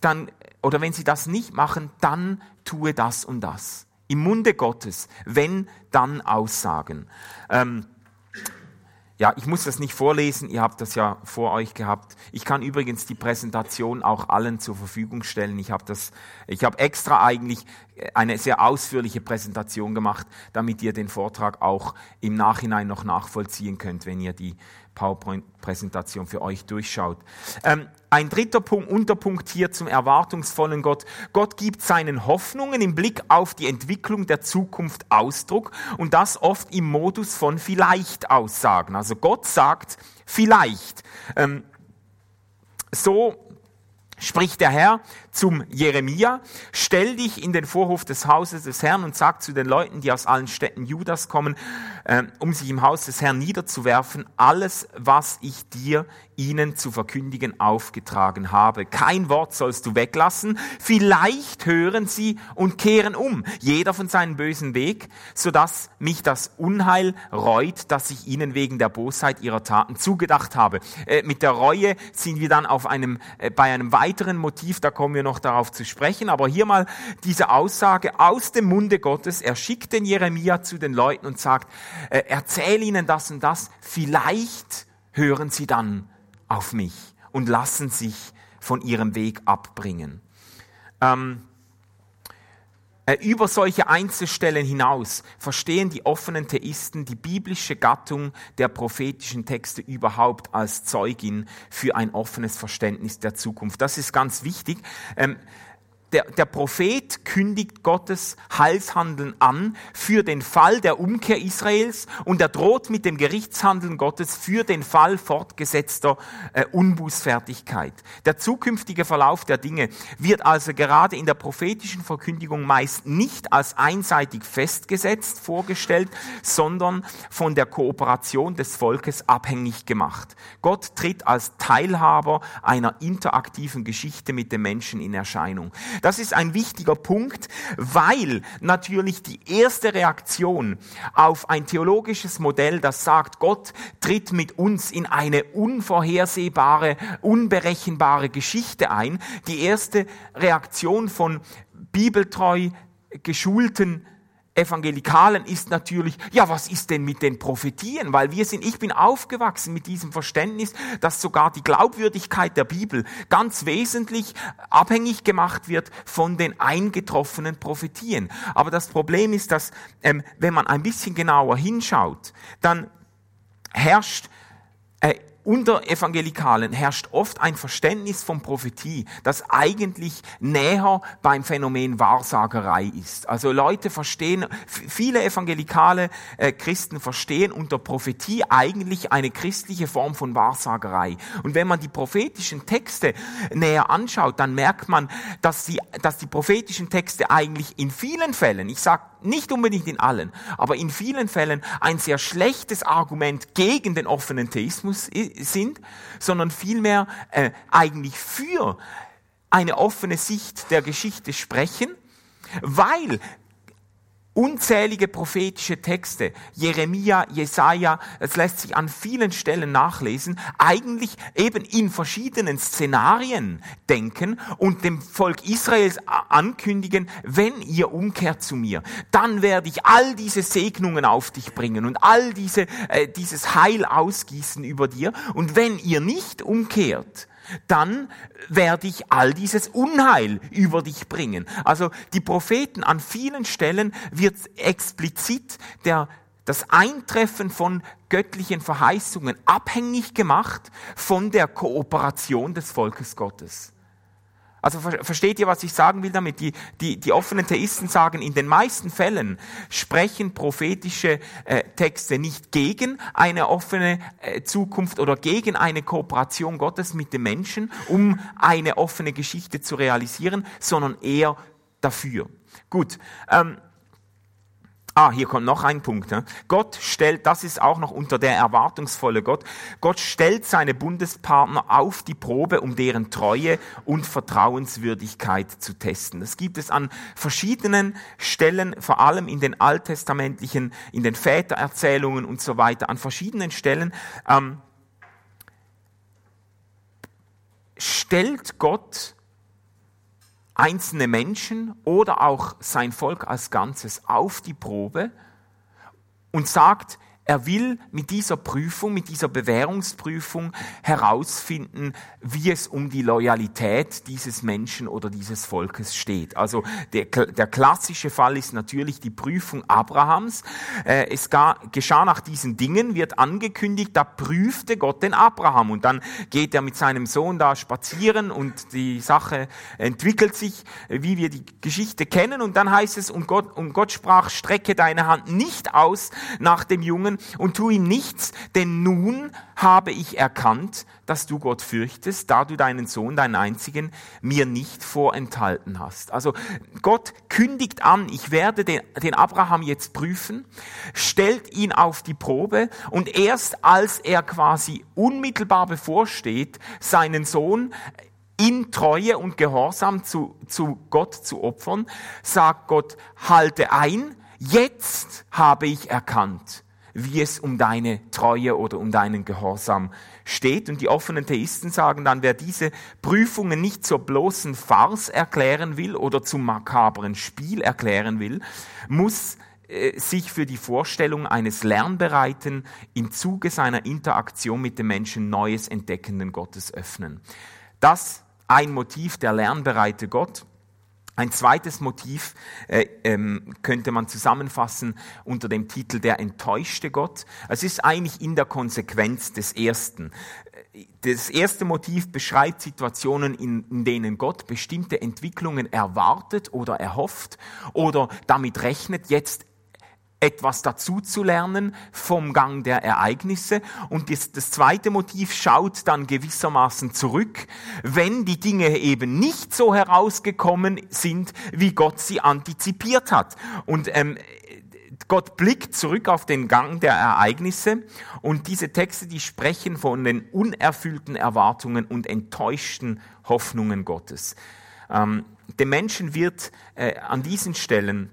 dann, oder wenn sie das nicht machen, dann tue das und das. Im Munde Gottes, wenn dann Aussagen. Ähm, ja, ich muss das nicht vorlesen, ihr habt das ja vor euch gehabt. Ich kann übrigens die Präsentation auch allen zur Verfügung stellen. Ich habe das, ich habe extra eigentlich eine sehr ausführliche Präsentation gemacht, damit ihr den Vortrag auch im Nachhinein noch nachvollziehen könnt, wenn ihr die PowerPoint-Präsentation für euch durchschaut. Ähm, ein dritter Punkt, Unterpunkt hier zum erwartungsvollen Gott. Gott gibt seinen Hoffnungen im Blick auf die Entwicklung der Zukunft Ausdruck und das oft im Modus von vielleicht Aussagen. Also Gott sagt vielleicht. Ähm, so spricht der Herr zum Jeremia, stell dich in den Vorhof des Hauses des Herrn und sag zu den Leuten, die aus allen Städten Judas kommen, äh, um sich im Haus des Herrn niederzuwerfen, alles, was ich dir ihnen zu verkündigen aufgetragen habe. Kein Wort sollst du weglassen. Vielleicht hören sie und kehren um, jeder von seinem bösen Weg, so dass mich das Unheil reut, das ich ihnen wegen der Bosheit ihrer Taten zugedacht habe. Äh, mit der Reue sind wir dann auf einem, äh, bei einem weiteren Motiv, da kommen wir noch darauf zu sprechen, aber hier mal diese Aussage aus dem Munde Gottes. Er schickt den Jeremia zu den Leuten und sagt, äh, erzähl ihnen das und das, vielleicht hören sie dann auf mich und lassen sich von ihrem Weg abbringen. Ähm, äh, über solche Einzelstellen hinaus verstehen die offenen Theisten die biblische Gattung der prophetischen Texte überhaupt als Zeugin für ein offenes Verständnis der Zukunft. Das ist ganz wichtig. Der, der Prophet kündigt Gottes Heilshandeln an für den Fall der Umkehr Israels und er droht mit dem Gerichtshandeln Gottes für den Fall fortgesetzter äh, Unbußfertigkeit. Der zukünftige Verlauf der Dinge wird also gerade in der prophetischen Verkündigung meist nicht als einseitig festgesetzt vorgestellt, sondern von der Kooperation des Volkes abhängig gemacht. Gott tritt als Teilhaber einer interaktiven Geschichte mit den Menschen in Erscheinung. Das ist ein wichtiger Punkt, weil natürlich die erste Reaktion auf ein theologisches Modell, das sagt, Gott tritt mit uns in eine unvorhersehbare, unberechenbare Geschichte ein, die erste Reaktion von bibeltreu geschulten Evangelikalen ist natürlich, ja, was ist denn mit den Prophetien? Weil wir sind, ich bin aufgewachsen mit diesem Verständnis, dass sogar die Glaubwürdigkeit der Bibel ganz wesentlich abhängig gemacht wird von den eingetroffenen Prophetien. Aber das Problem ist, dass ähm, wenn man ein bisschen genauer hinschaut, dann herrscht äh, unter Evangelikalen herrscht oft ein Verständnis von Prophetie, das eigentlich näher beim Phänomen Wahrsagerei ist. Also Leute verstehen, viele evangelikale äh, Christen verstehen unter Prophetie eigentlich eine christliche Form von Wahrsagerei. Und wenn man die prophetischen Texte näher anschaut, dann merkt man, dass, sie, dass die prophetischen Texte eigentlich in vielen Fällen, ich sage nicht unbedingt in allen, aber in vielen Fällen ein sehr schlechtes Argument gegen den offenen Theismus sind, sondern vielmehr äh, eigentlich für eine offene Sicht der Geschichte sprechen, weil unzählige prophetische Texte, Jeremia, Jesaja, es lässt sich an vielen Stellen nachlesen, eigentlich eben in verschiedenen Szenarien denken und dem Volk Israels ankündigen, wenn ihr umkehrt zu mir, dann werde ich all diese Segnungen auf dich bringen und all diese, äh, dieses Heil ausgießen über dir. Und wenn ihr nicht umkehrt, dann werde ich all dieses Unheil über dich bringen. Also die Propheten an vielen Stellen wird explizit der, das Eintreffen von göttlichen Verheißungen abhängig gemacht von der Kooperation des Volkes Gottes. Also versteht ihr, was ich sagen will damit? Die, die, die offenen Theisten sagen, in den meisten Fällen sprechen prophetische äh, Texte nicht gegen eine offene äh, Zukunft oder gegen eine Kooperation Gottes mit den Menschen, um eine offene Geschichte zu realisieren, sondern eher dafür. Gut. Ähm, Ah, hier kommt noch ein Punkt. Gott stellt, das ist auch noch unter der erwartungsvolle Gott, Gott stellt seine Bundespartner auf die Probe, um deren Treue und Vertrauenswürdigkeit zu testen. Das gibt es an verschiedenen Stellen, vor allem in den alttestamentlichen, in den Vätererzählungen und so weiter, an verschiedenen Stellen. Ähm, stellt Gott einzelne Menschen oder auch sein Volk als Ganzes auf die Probe und sagt, er will mit dieser Prüfung, mit dieser Bewährungsprüfung herausfinden, wie es um die Loyalität dieses Menschen oder dieses Volkes steht. Also der, der klassische Fall ist natürlich die Prüfung Abrahams. Äh, es geschah nach diesen Dingen, wird angekündigt, da prüfte Gott den Abraham und dann geht er mit seinem Sohn da spazieren und die Sache entwickelt sich, wie wir die Geschichte kennen und dann heißt es, und Gott, und Gott sprach, strecke deine Hand nicht aus nach dem Jungen, und tu ihm nichts, denn nun habe ich erkannt, dass du Gott fürchtest, da du deinen Sohn, deinen einzigen, mir nicht vorenthalten hast. Also Gott kündigt an, ich werde den, den Abraham jetzt prüfen, stellt ihn auf die Probe und erst als er quasi unmittelbar bevorsteht, seinen Sohn in Treue und Gehorsam zu, zu Gott zu opfern, sagt Gott, halte ein, jetzt habe ich erkannt, wie es um deine Treue oder um deinen Gehorsam steht. Und die offenen Theisten sagen dann, wer diese Prüfungen nicht zur bloßen Farce erklären will oder zum makabren Spiel erklären will, muss äh, sich für die Vorstellung eines lernbereiten, im Zuge seiner Interaktion mit den Menschen Neues entdeckenden Gottes öffnen. Das ein Motiv der lernbereite Gott. Ein zweites Motiv äh, ähm, könnte man zusammenfassen unter dem Titel Der enttäuschte Gott. Es ist eigentlich in der Konsequenz des ersten. Das erste Motiv beschreibt Situationen, in, in denen Gott bestimmte Entwicklungen erwartet oder erhofft oder damit rechnet, jetzt etwas dazu zu lernen vom Gang der Ereignisse. Und das, das, zweite Motiv schaut dann gewissermaßen zurück, wenn die Dinge eben nicht so herausgekommen sind, wie Gott sie antizipiert hat. Und ähm, Gott blickt zurück auf den Gang der Ereignisse und diese Texte, die sprechen von den unerfüllten Erwartungen und enttäuschten Hoffnungen Gottes. Ähm, dem Menschen wird äh, an diesen Stellen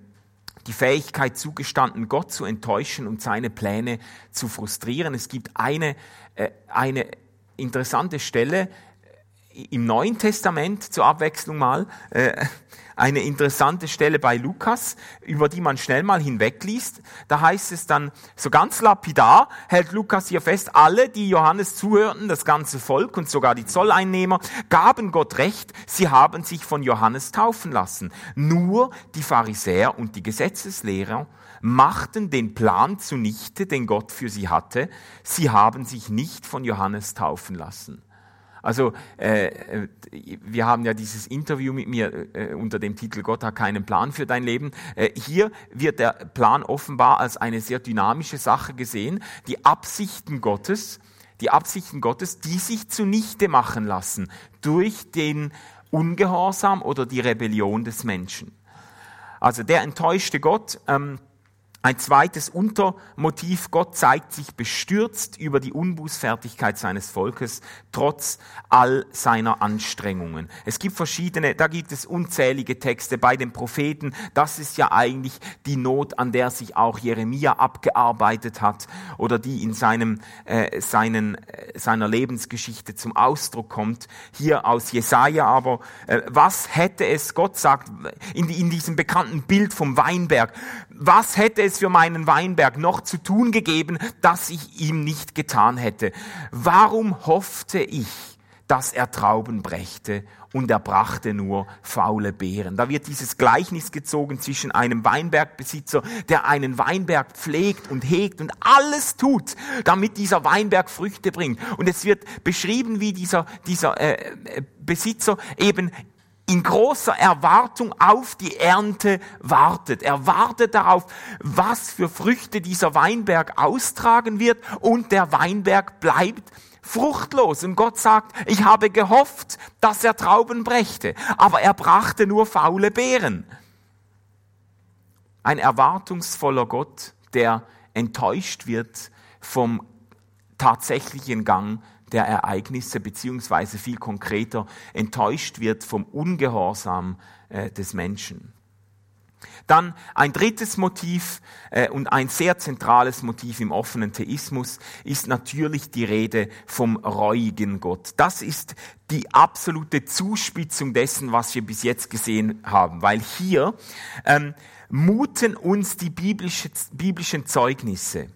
die Fähigkeit zugestanden, Gott zu enttäuschen und seine Pläne zu frustrieren. Es gibt eine, äh, eine interessante Stelle im Neuen Testament zur Abwechslung mal äh, eine interessante Stelle bei Lukas, über die man schnell mal hinwegliest. Da heißt es dann so ganz lapidar, hält Lukas hier fest, alle, die Johannes zuhörten, das ganze Volk und sogar die Zolleinnehmer, gaben Gott recht, sie haben sich von Johannes taufen lassen. Nur die Pharisäer und die Gesetzeslehrer machten den Plan zunichte, den Gott für sie hatte. Sie haben sich nicht von Johannes taufen lassen. Also äh, wir haben ja dieses Interview mit mir äh, unter dem Titel Gott hat keinen Plan für dein Leben. Äh, hier wird der Plan offenbar als eine sehr dynamische Sache gesehen. Die Absichten Gottes, die Absichten Gottes, die sich zunichte machen lassen durch den Ungehorsam oder die Rebellion des Menschen. Also der enttäuschte Gott ähm, ein zweites Untermotiv, Gott zeigt sich bestürzt über die Unbußfertigkeit seines Volkes, trotz all seiner Anstrengungen. Es gibt verschiedene, da gibt es unzählige Texte bei den Propheten. Das ist ja eigentlich die Not, an der sich auch Jeremia abgearbeitet hat oder die in seinem, äh, seinen, äh, seiner Lebensgeschichte zum Ausdruck kommt. Hier aus Jesaja aber, äh, was hätte es, Gott sagt, in, in diesem bekannten Bild vom Weinberg, was hätte es für meinen Weinberg noch zu tun gegeben, das ich ihm nicht getan hätte? Warum hoffte ich, dass er Trauben brächte und er brachte nur faule Beeren. Da wird dieses Gleichnis gezogen zwischen einem Weinbergbesitzer, der einen Weinberg pflegt und hegt und alles tut, damit dieser Weinberg Früchte bringt. Und es wird beschrieben, wie dieser, dieser äh, äh Besitzer eben in großer Erwartung auf die Ernte wartet. Er wartet darauf, was für Früchte dieser Weinberg austragen wird und der Weinberg bleibt fruchtlos. Und Gott sagt, ich habe gehofft, dass er Trauben brächte, aber er brachte nur faule Beeren. Ein erwartungsvoller Gott, der enttäuscht wird vom tatsächlichen Gang der Ereignisse, beziehungsweise viel konkreter enttäuscht wird vom Ungehorsam äh, des Menschen. Dann ein drittes Motiv äh, und ein sehr zentrales Motiv im offenen Theismus ist natürlich die Rede vom reuigen Gott. Das ist die absolute Zuspitzung dessen, was wir bis jetzt gesehen haben, weil hier ähm, muten uns die biblische, biblischen Zeugnisse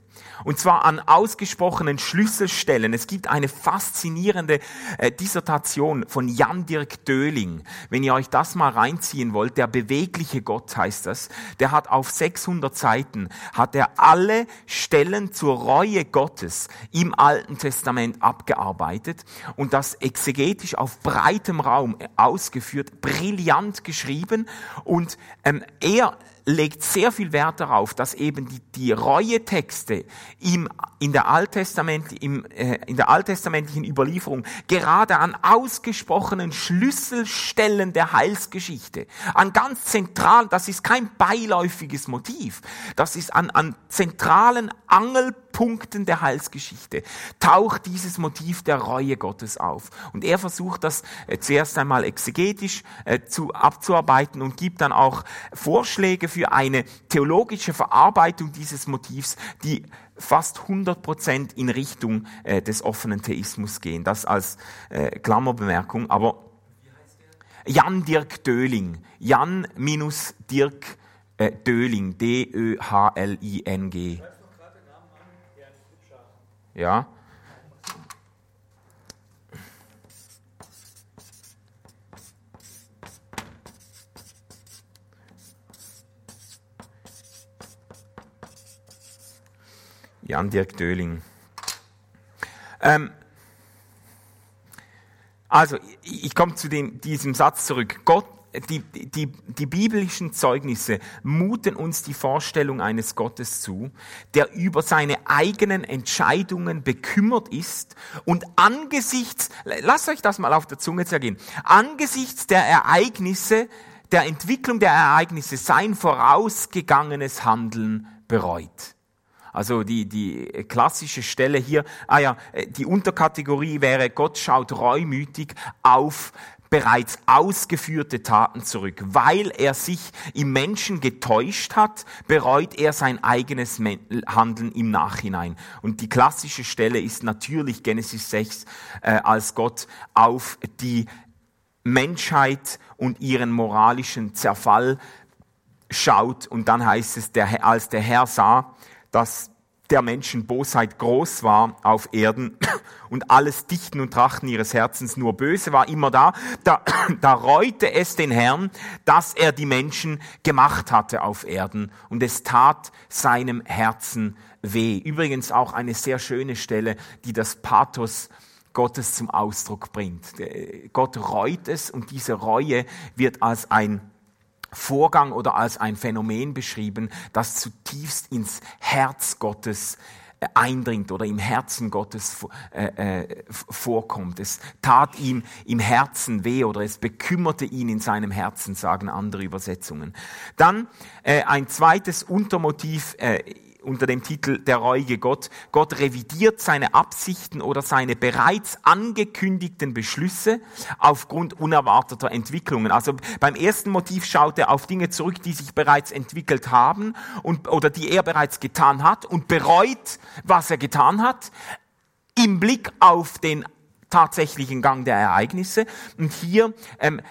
und zwar an ausgesprochenen Schlüsselstellen. Es gibt eine faszinierende äh, Dissertation von Jan Dirk Döling. Wenn ihr euch das mal reinziehen wollt, der bewegliche Gott heißt das. Der hat auf 600 Seiten, hat er alle Stellen zur Reue Gottes im Alten Testament abgearbeitet und das exegetisch auf breitem Raum ausgeführt, brillant geschrieben und ähm, er legt sehr viel Wert darauf, dass eben die, die Reue-Texte im, in, der Alttestament, im, äh, in der alttestamentlichen Überlieferung gerade an ausgesprochenen Schlüsselstellen der Heilsgeschichte, an ganz zentralen, das ist kein beiläufiges Motiv, das ist an, an zentralen Angelpunkten der Heilsgeschichte, taucht dieses Motiv der Reue Gottes auf. Und er versucht das äh, zuerst einmal exegetisch äh, zu, abzuarbeiten und gibt dann auch Vorschläge für eine theologische Verarbeitung dieses Motivs, die fast 100 Prozent in Richtung äh, des offenen Theismus gehen. Das als äh, Klammerbemerkung. Aber Jan Dirk Döling. Jan minus Dirk äh, Döling. D-Ö-H-L-I-N-G. Ja. Jan-Dirk Döling. Ähm, also, ich komme zu dem, diesem Satz zurück. Gott, die, die, die biblischen Zeugnisse muten uns die Vorstellung eines Gottes zu, der über seine eigenen Entscheidungen bekümmert ist und angesichts, lasst euch das mal auf der Zunge zergehen, angesichts der Ereignisse, der Entwicklung der Ereignisse sein vorausgegangenes Handeln bereut. Also die, die klassische Stelle hier, ah ja, die Unterkategorie wäre, Gott schaut reumütig auf bereits ausgeführte Taten zurück. Weil er sich im Menschen getäuscht hat, bereut er sein eigenes Handeln im Nachhinein. Und die klassische Stelle ist natürlich Genesis 6, äh, als Gott auf die Menschheit und ihren moralischen Zerfall schaut. Und dann heißt es, der, als der Herr sah, dass der Menschen Bosheit groß war auf Erden und alles Dichten und Trachten ihres Herzens nur böse war immer da, da, da reute es den Herrn, dass er die Menschen gemacht hatte auf Erden und es tat seinem Herzen weh. Übrigens auch eine sehr schöne Stelle, die das Pathos Gottes zum Ausdruck bringt. Gott reut es und diese Reue wird als ein Vorgang oder als ein Phänomen beschrieben, das zutiefst ins Herz Gottes äh, eindringt oder im Herzen Gottes äh, äh, vorkommt. Es tat ihm im Herzen weh oder es bekümmerte ihn in seinem Herzen, sagen andere Übersetzungen. Dann ein zweites Untermotiv unter dem Titel Der reuige Gott. Gott revidiert seine Absichten oder seine bereits angekündigten Beschlüsse aufgrund unerwarteter Entwicklungen. Also beim ersten Motiv schaut er auf Dinge zurück, die sich bereits entwickelt haben und, oder die er bereits getan hat und bereut, was er getan hat, im Blick auf den tatsächlichen Gang der Ereignisse. Und hier ähm,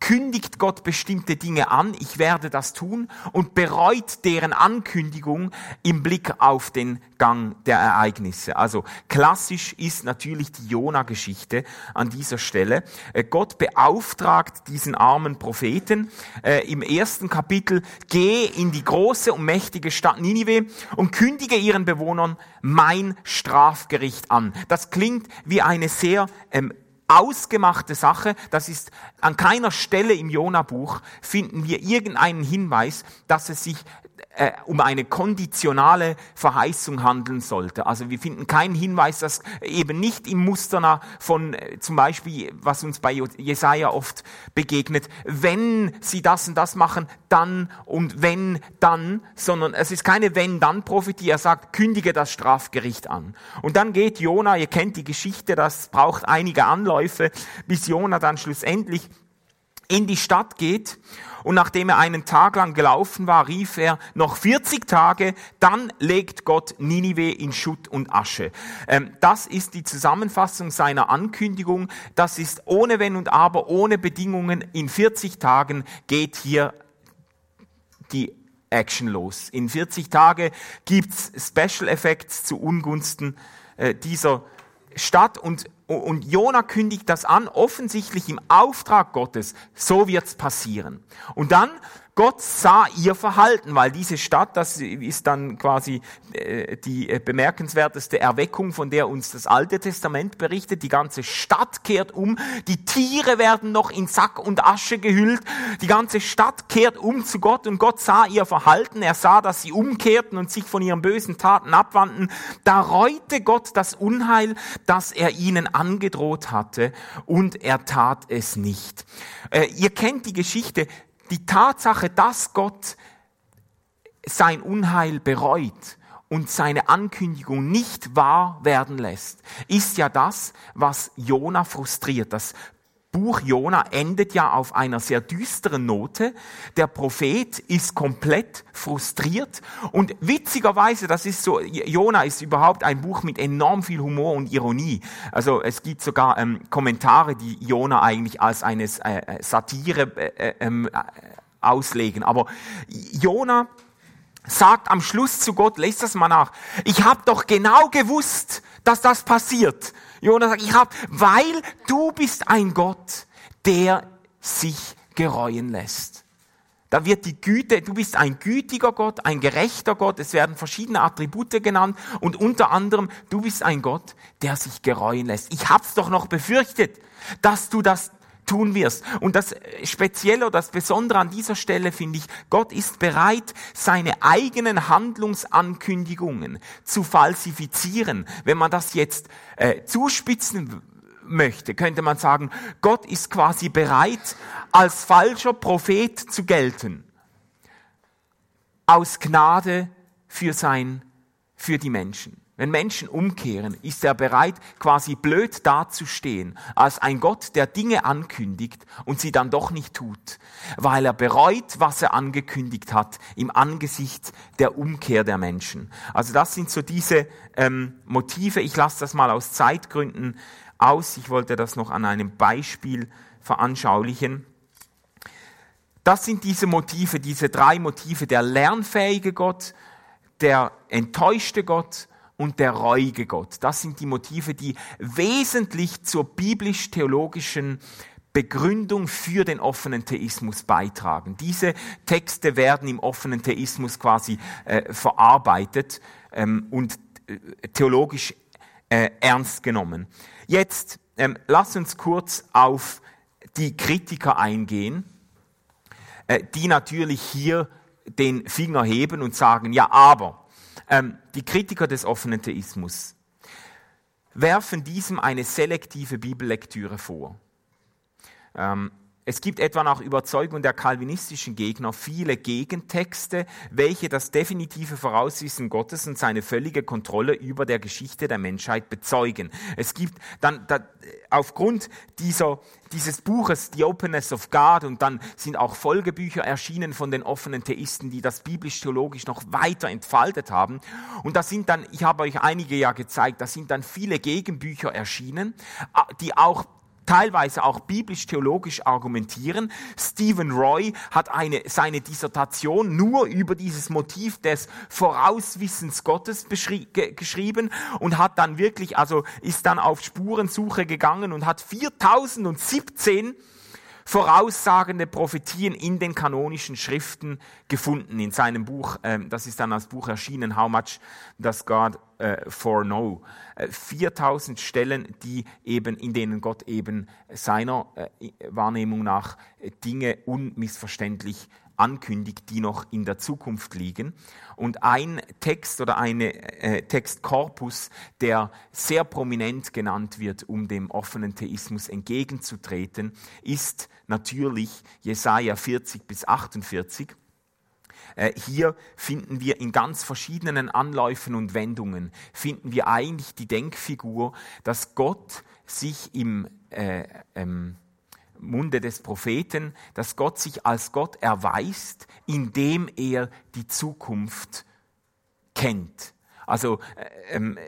kündigt Gott bestimmte Dinge an, ich werde das tun, und bereut deren Ankündigung im Blick auf den Gang der Ereignisse. Also klassisch ist natürlich die Jona-Geschichte an dieser Stelle. Äh, Gott beauftragt diesen armen Propheten äh, im ersten Kapitel, geh in die große und mächtige Stadt Ninive und kündige ihren Bewohnern mein Strafgericht an. Das klingt wie eine sehr ähm, ausgemachte Sache. Das ist an keiner Stelle im Jona-Buch finden wir irgendeinen Hinweis, dass es sich äh, um eine konditionale Verheißung handeln sollte. Also wir finden keinen Hinweis, dass eben nicht im Muster von äh, zum Beispiel, was uns bei Jesaja oft begegnet, wenn sie das und das machen, dann und wenn dann, sondern es ist keine wenn-dann-Prophetie. Er sagt, kündige das Strafgericht an. Und dann geht Jona, ihr kennt die Geschichte, das braucht einige Anläufe, bis Jona dann schlussendlich in die Stadt geht und nachdem er einen Tag lang gelaufen war, rief er noch 40 Tage, dann legt Gott Ninive in Schutt und Asche. Ähm, das ist die Zusammenfassung seiner Ankündigung. Das ist ohne Wenn und Aber, ohne Bedingungen. In 40 Tagen geht hier die Action los. In 40 Tagen gibt's Special Effects zu Ungunsten äh, dieser Stadt und und Jona kündigt das an, offensichtlich im Auftrag Gottes. So wird's passieren. Und dann Gott sah ihr Verhalten, weil diese Stadt, das ist dann quasi äh, die äh, bemerkenswerteste Erweckung, von der uns das Alte Testament berichtet. Die ganze Stadt kehrt um, die Tiere werden noch in Sack und Asche gehüllt, die ganze Stadt kehrt um zu Gott und Gott sah ihr Verhalten, er sah, dass sie umkehrten und sich von ihren bösen Taten abwandten. Da reute Gott das Unheil, das er ihnen angedroht hatte und er tat es nicht. Äh, ihr kennt die Geschichte, die Tatsache, dass Gott sein Unheil bereut und seine Ankündigung nicht wahr werden lässt, ist ja das, was Jona frustriert. Das Buch Jona endet ja auf einer sehr düsteren Note. Der Prophet ist komplett frustriert und witzigerweise, das ist so, Jona ist überhaupt ein Buch mit enorm viel Humor und Ironie. Also es gibt sogar ähm, Kommentare, die Jona eigentlich als eine äh, äh, Satire äh, äh, ähm, auslegen. Aber Jona sagt am Schluss zu Gott, lest das mal nach, ich habe doch genau gewusst, dass das passiert. Jonas sagt, ich hab, weil du bist ein Gott, der sich gereuen lässt. Da wird die Güte, du bist ein gütiger Gott, ein gerechter Gott, es werden verschiedene Attribute genannt und unter anderem, du bist ein Gott, der sich gereuen lässt. Ich hab's doch noch befürchtet, dass du das tun wirst. Und das Spezielle oder das Besondere an dieser Stelle finde ich, Gott ist bereit, seine eigenen Handlungsankündigungen zu falsifizieren. Wenn man das jetzt äh, zuspitzen möchte, könnte man sagen, Gott ist quasi bereit, als falscher Prophet zu gelten. Aus Gnade für sein, für die Menschen. Wenn Menschen umkehren, ist er bereit, quasi blöd dazustehen, als ein Gott, der Dinge ankündigt und sie dann doch nicht tut, weil er bereut, was er angekündigt hat im Angesicht der Umkehr der Menschen. Also das sind so diese ähm, Motive. Ich lasse das mal aus Zeitgründen aus. Ich wollte das noch an einem Beispiel veranschaulichen. Das sind diese Motive, diese drei Motive, der lernfähige Gott, der enttäuschte Gott und der reuige Gott. Das sind die Motive, die wesentlich zur biblisch-theologischen Begründung für den offenen Theismus beitragen. Diese Texte werden im offenen Theismus quasi äh, verarbeitet ähm, und äh, theologisch äh, ernst genommen. Jetzt ähm, lass uns kurz auf die Kritiker eingehen, äh, die natürlich hier den Finger heben und sagen, ja, aber ähm, die Kritiker des offenen Theismus werfen diesem eine selektive Bibellektüre vor. Ähm, es gibt etwa nach Überzeugung der kalvinistischen Gegner viele Gegentexte, welche das definitive Vorauswissen Gottes und seine völlige Kontrolle über der Geschichte der Menschheit bezeugen. Es gibt dann da, aufgrund dieser, dieses Buches The Openness of God und dann sind auch Folgebücher erschienen von den offenen Theisten, die das biblisch-theologisch noch weiter entfaltet haben. Und da sind dann, ich habe euch einige ja gezeigt, da sind dann viele Gegenbücher erschienen, die auch teilweise auch biblisch-theologisch argumentieren. Stephen Roy hat eine, seine Dissertation nur über dieses Motiv des Vorauswissens Gottes geschrieben und hat dann wirklich, also ist dann auf Spurensuche gegangen und hat 4017 voraussagende Prophetien in den kanonischen Schriften gefunden in seinem Buch. Ähm, das ist dann als Buch erschienen, How Much Does God äh, Foreknow? 4000 äh, Stellen, die eben, in denen Gott eben seiner äh, Wahrnehmung nach Dinge unmissverständlich ankündigt, die noch in der Zukunft liegen. Und ein Text oder ein äh, Textkorpus, der sehr prominent genannt wird, um dem offenen Theismus entgegenzutreten, ist natürlich Jesaja 40 bis 48. Äh, hier finden wir in ganz verschiedenen Anläufen und Wendungen, finden wir eigentlich die Denkfigur, dass Gott sich im äh, ähm, Munde des Propheten, dass Gott sich als Gott erweist, indem er die Zukunft kennt. Also äh, ähm,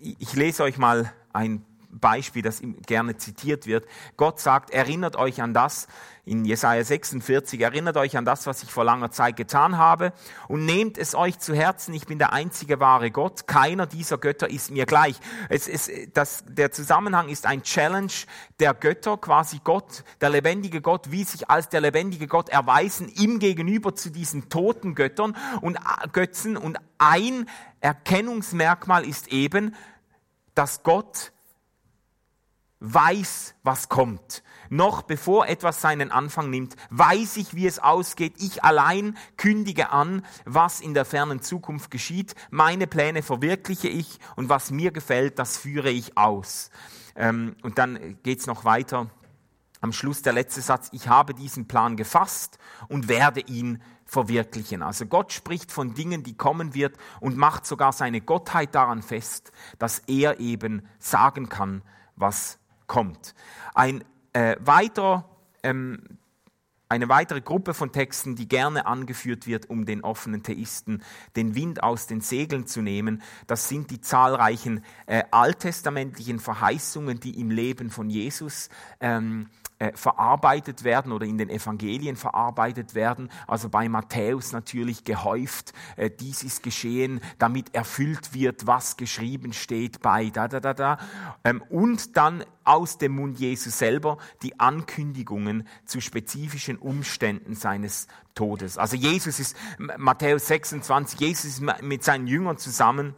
ich lese euch mal ein Beispiel, das gerne zitiert wird. Gott sagt, erinnert euch an das, in Jesaja 46, erinnert euch an das, was ich vor langer Zeit getan habe und nehmt es euch zu Herzen, ich bin der einzige wahre Gott, keiner dieser Götter ist mir gleich. Es ist, das, der Zusammenhang ist ein Challenge der Götter, quasi Gott, der lebendige Gott, wie sich als der lebendige Gott erweisen, ihm gegenüber zu diesen toten Göttern und äh, Götzen und ein Erkennungsmerkmal ist eben, dass Gott weiß, was kommt. Noch bevor etwas seinen Anfang nimmt, weiß ich, wie es ausgeht. Ich allein kündige an, was in der fernen Zukunft geschieht. Meine Pläne verwirkliche ich und was mir gefällt, das führe ich aus. Ähm, und dann geht's noch weiter. Am Schluss der letzte Satz, ich habe diesen Plan gefasst und werde ihn verwirklichen. Also Gott spricht von Dingen, die kommen wird und macht sogar seine Gottheit daran fest, dass er eben sagen kann, was kommt. Ein äh, weiterer, ähm, eine weitere Gruppe von Texten, die gerne angeführt wird, um den offenen Theisten den Wind aus den Segeln zu nehmen, das sind die zahlreichen äh, alttestamentlichen Verheißungen, die im Leben von Jesus ähm, äh, verarbeitet werden oder in den Evangelien verarbeitet werden. Also bei Matthäus natürlich gehäuft, äh, dies ist geschehen, damit erfüllt wird, was geschrieben steht bei da da da da. Ähm, und dann aus dem Mund Jesu selber die Ankündigungen zu spezifischen Umständen seines Todes. Also Jesus ist, Matthäus 26, Jesus ist mit seinen Jüngern zusammen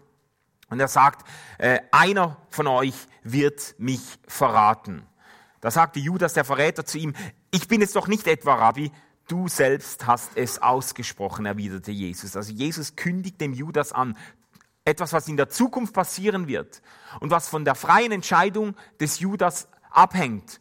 und er sagt, äh, einer von euch wird mich verraten. Da sagte Judas, der Verräter, zu ihm, ich bin es doch nicht etwa, Rabbi, du selbst hast es ausgesprochen, erwiderte Jesus. Also Jesus kündigt dem Judas an, etwas, was in der Zukunft passieren wird und was von der freien Entscheidung des Judas abhängt.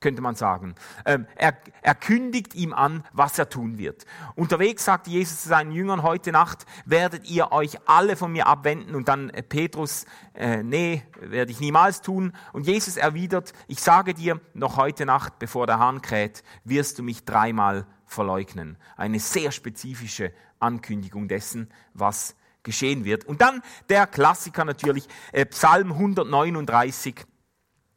könnte man sagen. Ähm, er, er kündigt ihm an, was er tun wird. Unterwegs sagt Jesus zu seinen Jüngern, heute Nacht werdet ihr euch alle von mir abwenden. Und dann äh, Petrus, äh, nee, werde ich niemals tun. Und Jesus erwidert, ich sage dir, noch heute Nacht, bevor der Hahn kräht, wirst du mich dreimal verleugnen. Eine sehr spezifische Ankündigung dessen, was geschehen wird. Und dann der Klassiker natürlich, äh, Psalm 139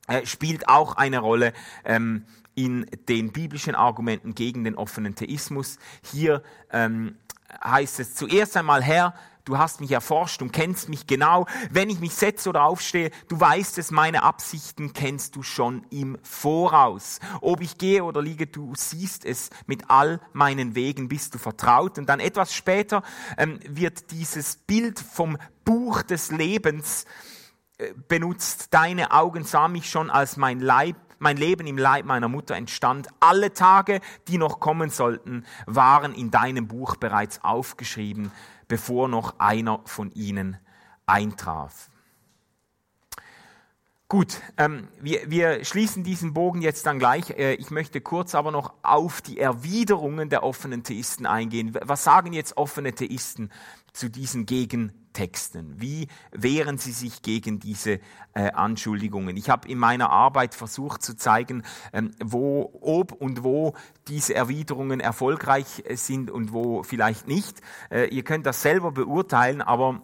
äh, spielt auch eine Rolle ähm, in den biblischen Argumenten gegen den offenen Theismus. Hier ähm, heißt es zuerst einmal, Herr, du hast mich erforscht und kennst mich genau. Wenn ich mich setze oder aufstehe, du weißt es, meine Absichten kennst du schon im Voraus. Ob ich gehe oder liege, du siehst es mit all meinen Wegen, bist du vertraut. Und dann etwas später ähm, wird dieses Bild vom Buch des Lebens äh, benutzt. Deine Augen sah mich schon, als mein Leib mein Leben im Leib meiner Mutter entstand. Alle Tage, die noch kommen sollten, waren in deinem Buch bereits aufgeschrieben bevor noch einer von ihnen eintraf. Gut, ähm, wir, wir schließen diesen Bogen jetzt dann gleich. Äh, ich möchte kurz aber noch auf die Erwiderungen der offenen Theisten eingehen. Was sagen jetzt offene Theisten zu diesen Gegentexten? Wie wehren sie sich gegen diese äh, Anschuldigungen? Ich habe in meiner Arbeit versucht zu zeigen, ähm, wo, ob und wo diese Erwiderungen erfolgreich äh, sind und wo vielleicht nicht. Äh, ihr könnt das selber beurteilen, aber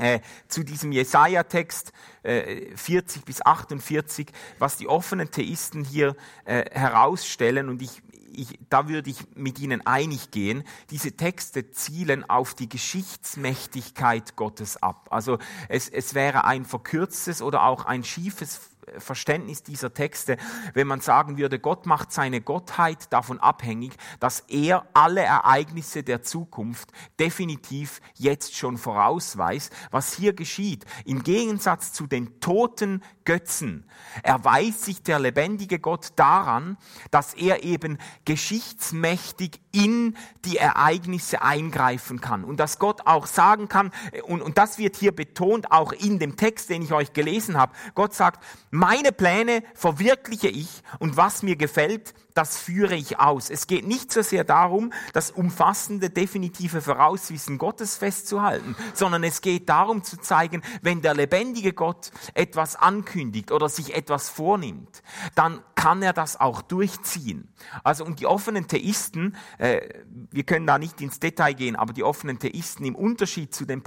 äh, zu diesem Jesaja-Text äh, 40 bis 48, was die offenen Theisten hier äh, herausstellen und ich, ich, da würde ich mit Ihnen einig gehen, diese Texte zielen auf die Geschichtsmächtigkeit Gottes ab. Also es, es wäre ein verkürztes oder auch ein schiefes Verständnis dieser Texte, wenn man sagen würde, Gott macht seine Gottheit davon abhängig, dass er alle Ereignisse der Zukunft definitiv jetzt schon vorausweist. Was hier geschieht, im Gegensatz zu den toten Götzen, erweist sich der lebendige Gott daran, dass er eben geschichtsmächtig in die Ereignisse eingreifen kann. Und dass Gott auch sagen kann, und, und das wird hier betont, auch in dem Text, den ich euch gelesen habe, Gott sagt, meine Pläne verwirkliche ich und was mir gefällt, das führe ich aus. Es geht nicht so sehr darum, das umfassende, definitive Vorauswissen Gottes festzuhalten, sondern es geht darum zu zeigen, wenn der lebendige Gott etwas ankündigt oder sich etwas vornimmt, dann kann er das auch durchziehen. Also und die offenen Theisten, äh, wir können da nicht ins Detail gehen, aber die offenen Theisten im Unterschied zu den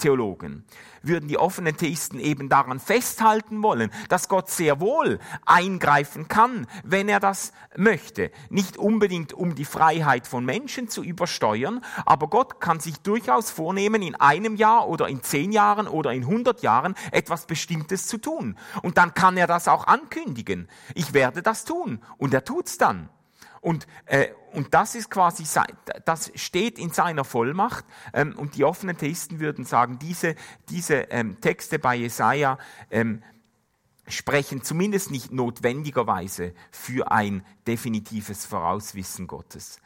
Prozesstheologen, würden die offenen Theisten eben daran festhalten wollen, dass Gott sehr wohl eingreifen kann, wenn er das möchte. Nicht unbedingt, um die Freiheit von Menschen zu übersteuern, aber Gott kann sich durchaus vornehmen, in einem Jahr oder in zehn Jahren oder in hundert Jahren etwas Bestimmtes zu tun. Und dann kann er das auch ankündigen. Ich werde das tun. Und er tut's dann. Und, äh, und das ist quasi, das steht in seiner Vollmacht. Ähm, und die offenen Theisten würden sagen, diese, diese ähm, Texte bei Jesaja ähm, sprechen zumindest nicht notwendigerweise für ein definitives Vorauswissen Gottes.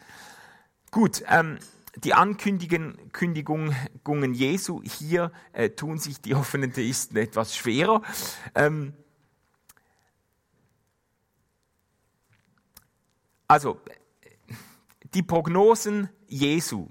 Gut, ähm, die Ankündigungen Jesu, hier äh, tun sich die offenen Theisten etwas schwerer. Ähm, Also, die Prognosen Jesu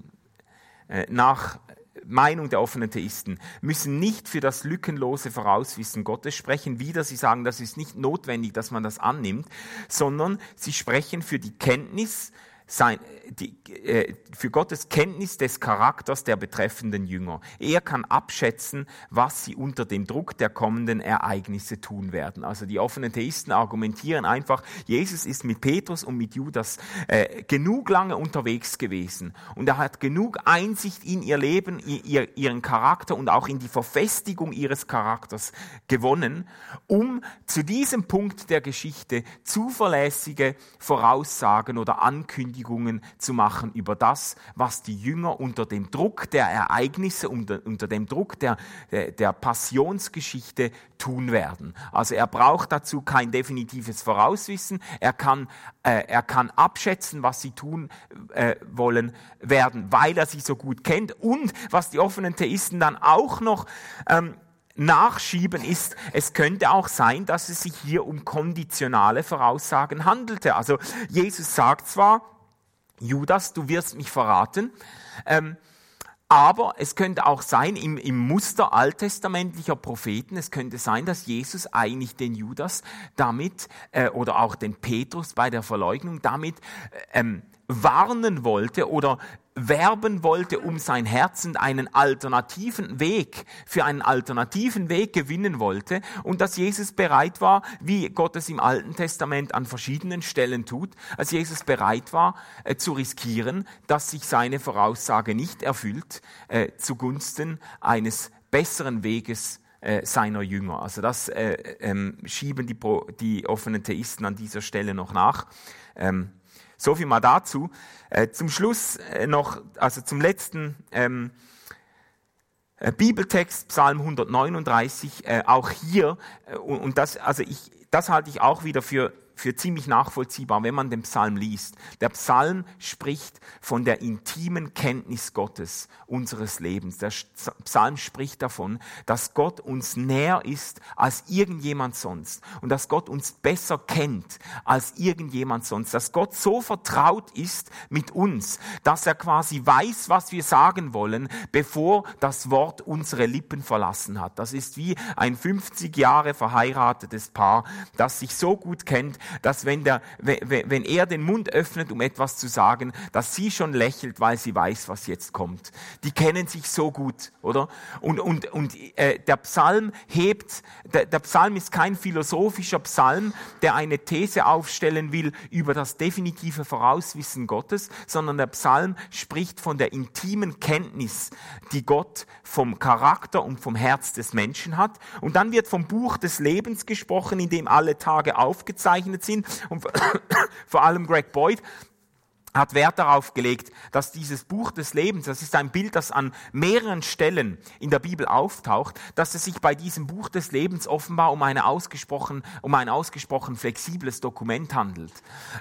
äh, nach Meinung der offenen Theisten müssen nicht für das lückenlose Vorauswissen Gottes sprechen. Wieder, sie sagen, das ist nicht notwendig, dass man das annimmt, sondern sie sprechen für die Kenntnis sein, die, äh, für Gottes Kenntnis des Charakters der betreffenden Jünger. Er kann abschätzen, was sie unter dem Druck der kommenden Ereignisse tun werden. Also die offenen Theisten argumentieren einfach, Jesus ist mit Petrus und mit Judas äh, genug lange unterwegs gewesen und er hat genug Einsicht in ihr Leben, ihr, ihren Charakter und auch in die Verfestigung ihres Charakters gewonnen, um zu diesem Punkt der Geschichte zuverlässige Voraussagen oder Ankündigungen Ankündigungen zu machen über das, was die Jünger unter dem Druck der Ereignisse, unter, unter dem Druck der, der, Passionsgeschichte tun werden. Also er braucht dazu kein definitives Vorauswissen. Er kann, äh, er kann abschätzen, was sie tun äh, wollen werden, weil er sie so gut kennt. Und was die offenen Theisten dann auch noch ähm, nachschieben ist, es könnte auch sein, dass es sich hier um konditionale Voraussagen handelte. Also Jesus sagt zwar, Judas, du wirst mich verraten, ähm, aber es könnte auch sein, im, im Muster alttestamentlicher Propheten, es könnte sein, dass Jesus eigentlich den Judas damit äh, oder auch den Petrus bei der Verleugnung damit äh, ähm, warnen wollte oder werben wollte, um sein Herzen einen alternativen Weg, für einen alternativen Weg gewinnen wollte und dass Jesus bereit war, wie Gott es im Alten Testament an verschiedenen Stellen tut, als Jesus bereit war äh, zu riskieren, dass sich seine Voraussage nicht erfüllt, äh, zugunsten eines besseren Weges äh, seiner Jünger. Also das äh, ähm, schieben die, die offenen Theisten an dieser Stelle noch nach. Ähm, so viel mal dazu. Äh, zum Schluss äh, noch, also zum letzten ähm, äh, Bibeltext, Psalm 139, äh, auch hier, äh, und das, also ich, das halte ich auch wieder für für ziemlich nachvollziehbar, wenn man den Psalm liest. Der Psalm spricht von der intimen Kenntnis Gottes unseres Lebens. Der Psalm spricht davon, dass Gott uns näher ist als irgendjemand sonst und dass Gott uns besser kennt als irgendjemand sonst, dass Gott so vertraut ist mit uns, dass er quasi weiß, was wir sagen wollen, bevor das Wort unsere Lippen verlassen hat. Das ist wie ein 50 Jahre verheiratetes Paar, das sich so gut kennt, dass wenn, der, wenn er den Mund öffnet, um etwas zu sagen, dass sie schon lächelt, weil sie weiß, was jetzt kommt. Die kennen sich so gut, oder? Und, und, und äh, der Psalm hebt, der, der Psalm ist kein philosophischer Psalm, der eine These aufstellen will über das definitive Vorauswissen Gottes, sondern der Psalm spricht von der intimen Kenntnis, die Gott vom Charakter und vom Herz des Menschen hat. Und dann wird vom Buch des Lebens gesprochen, in dem alle Tage aufgezeichnet sind. Und vor allem Greg Boyd hat Wert darauf gelegt, dass dieses Buch des Lebens, das ist ein Bild, das an mehreren Stellen in der Bibel auftaucht, dass es sich bei diesem Buch des Lebens offenbar um, eine ausgesprochen, um ein ausgesprochen flexibles Dokument handelt.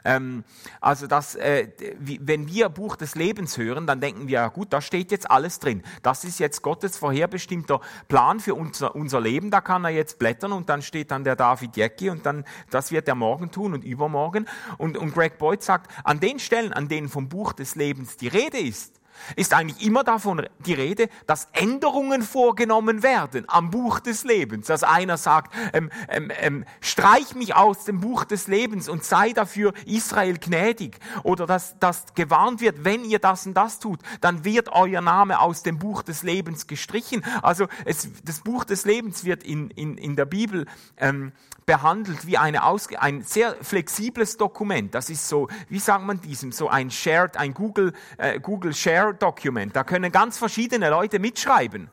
Ähm, also, dass, äh, wenn wir Buch des Lebens hören, dann denken wir, gut, da steht jetzt alles drin. Das ist jetzt Gottes vorherbestimmter Plan für unser, unser Leben. Da kann er jetzt blättern und dann steht dann der David Jecki und dann, das wird er morgen tun und übermorgen. Und, und Greg Boyd sagt, an den Stellen, an denen vom Buch des Lebens die Rede ist, ist eigentlich immer davon die Rede, dass Änderungen vorgenommen werden am Buch des Lebens. Dass einer sagt, ähm, ähm, ähm, streich mich aus dem Buch des Lebens und sei dafür Israel gnädig. Oder dass, dass gewarnt wird, wenn ihr das und das tut, dann wird euer Name aus dem Buch des Lebens gestrichen. Also es, das Buch des Lebens wird in, in, in der Bibel ähm, behandelt wie eine Ausge ein sehr flexibles Dokument. Das ist so, wie sagt man diesem, so ein Shared, ein Google, äh, Google Share Word-Dokument. Da können ganz verschiedene Leute mitschreiben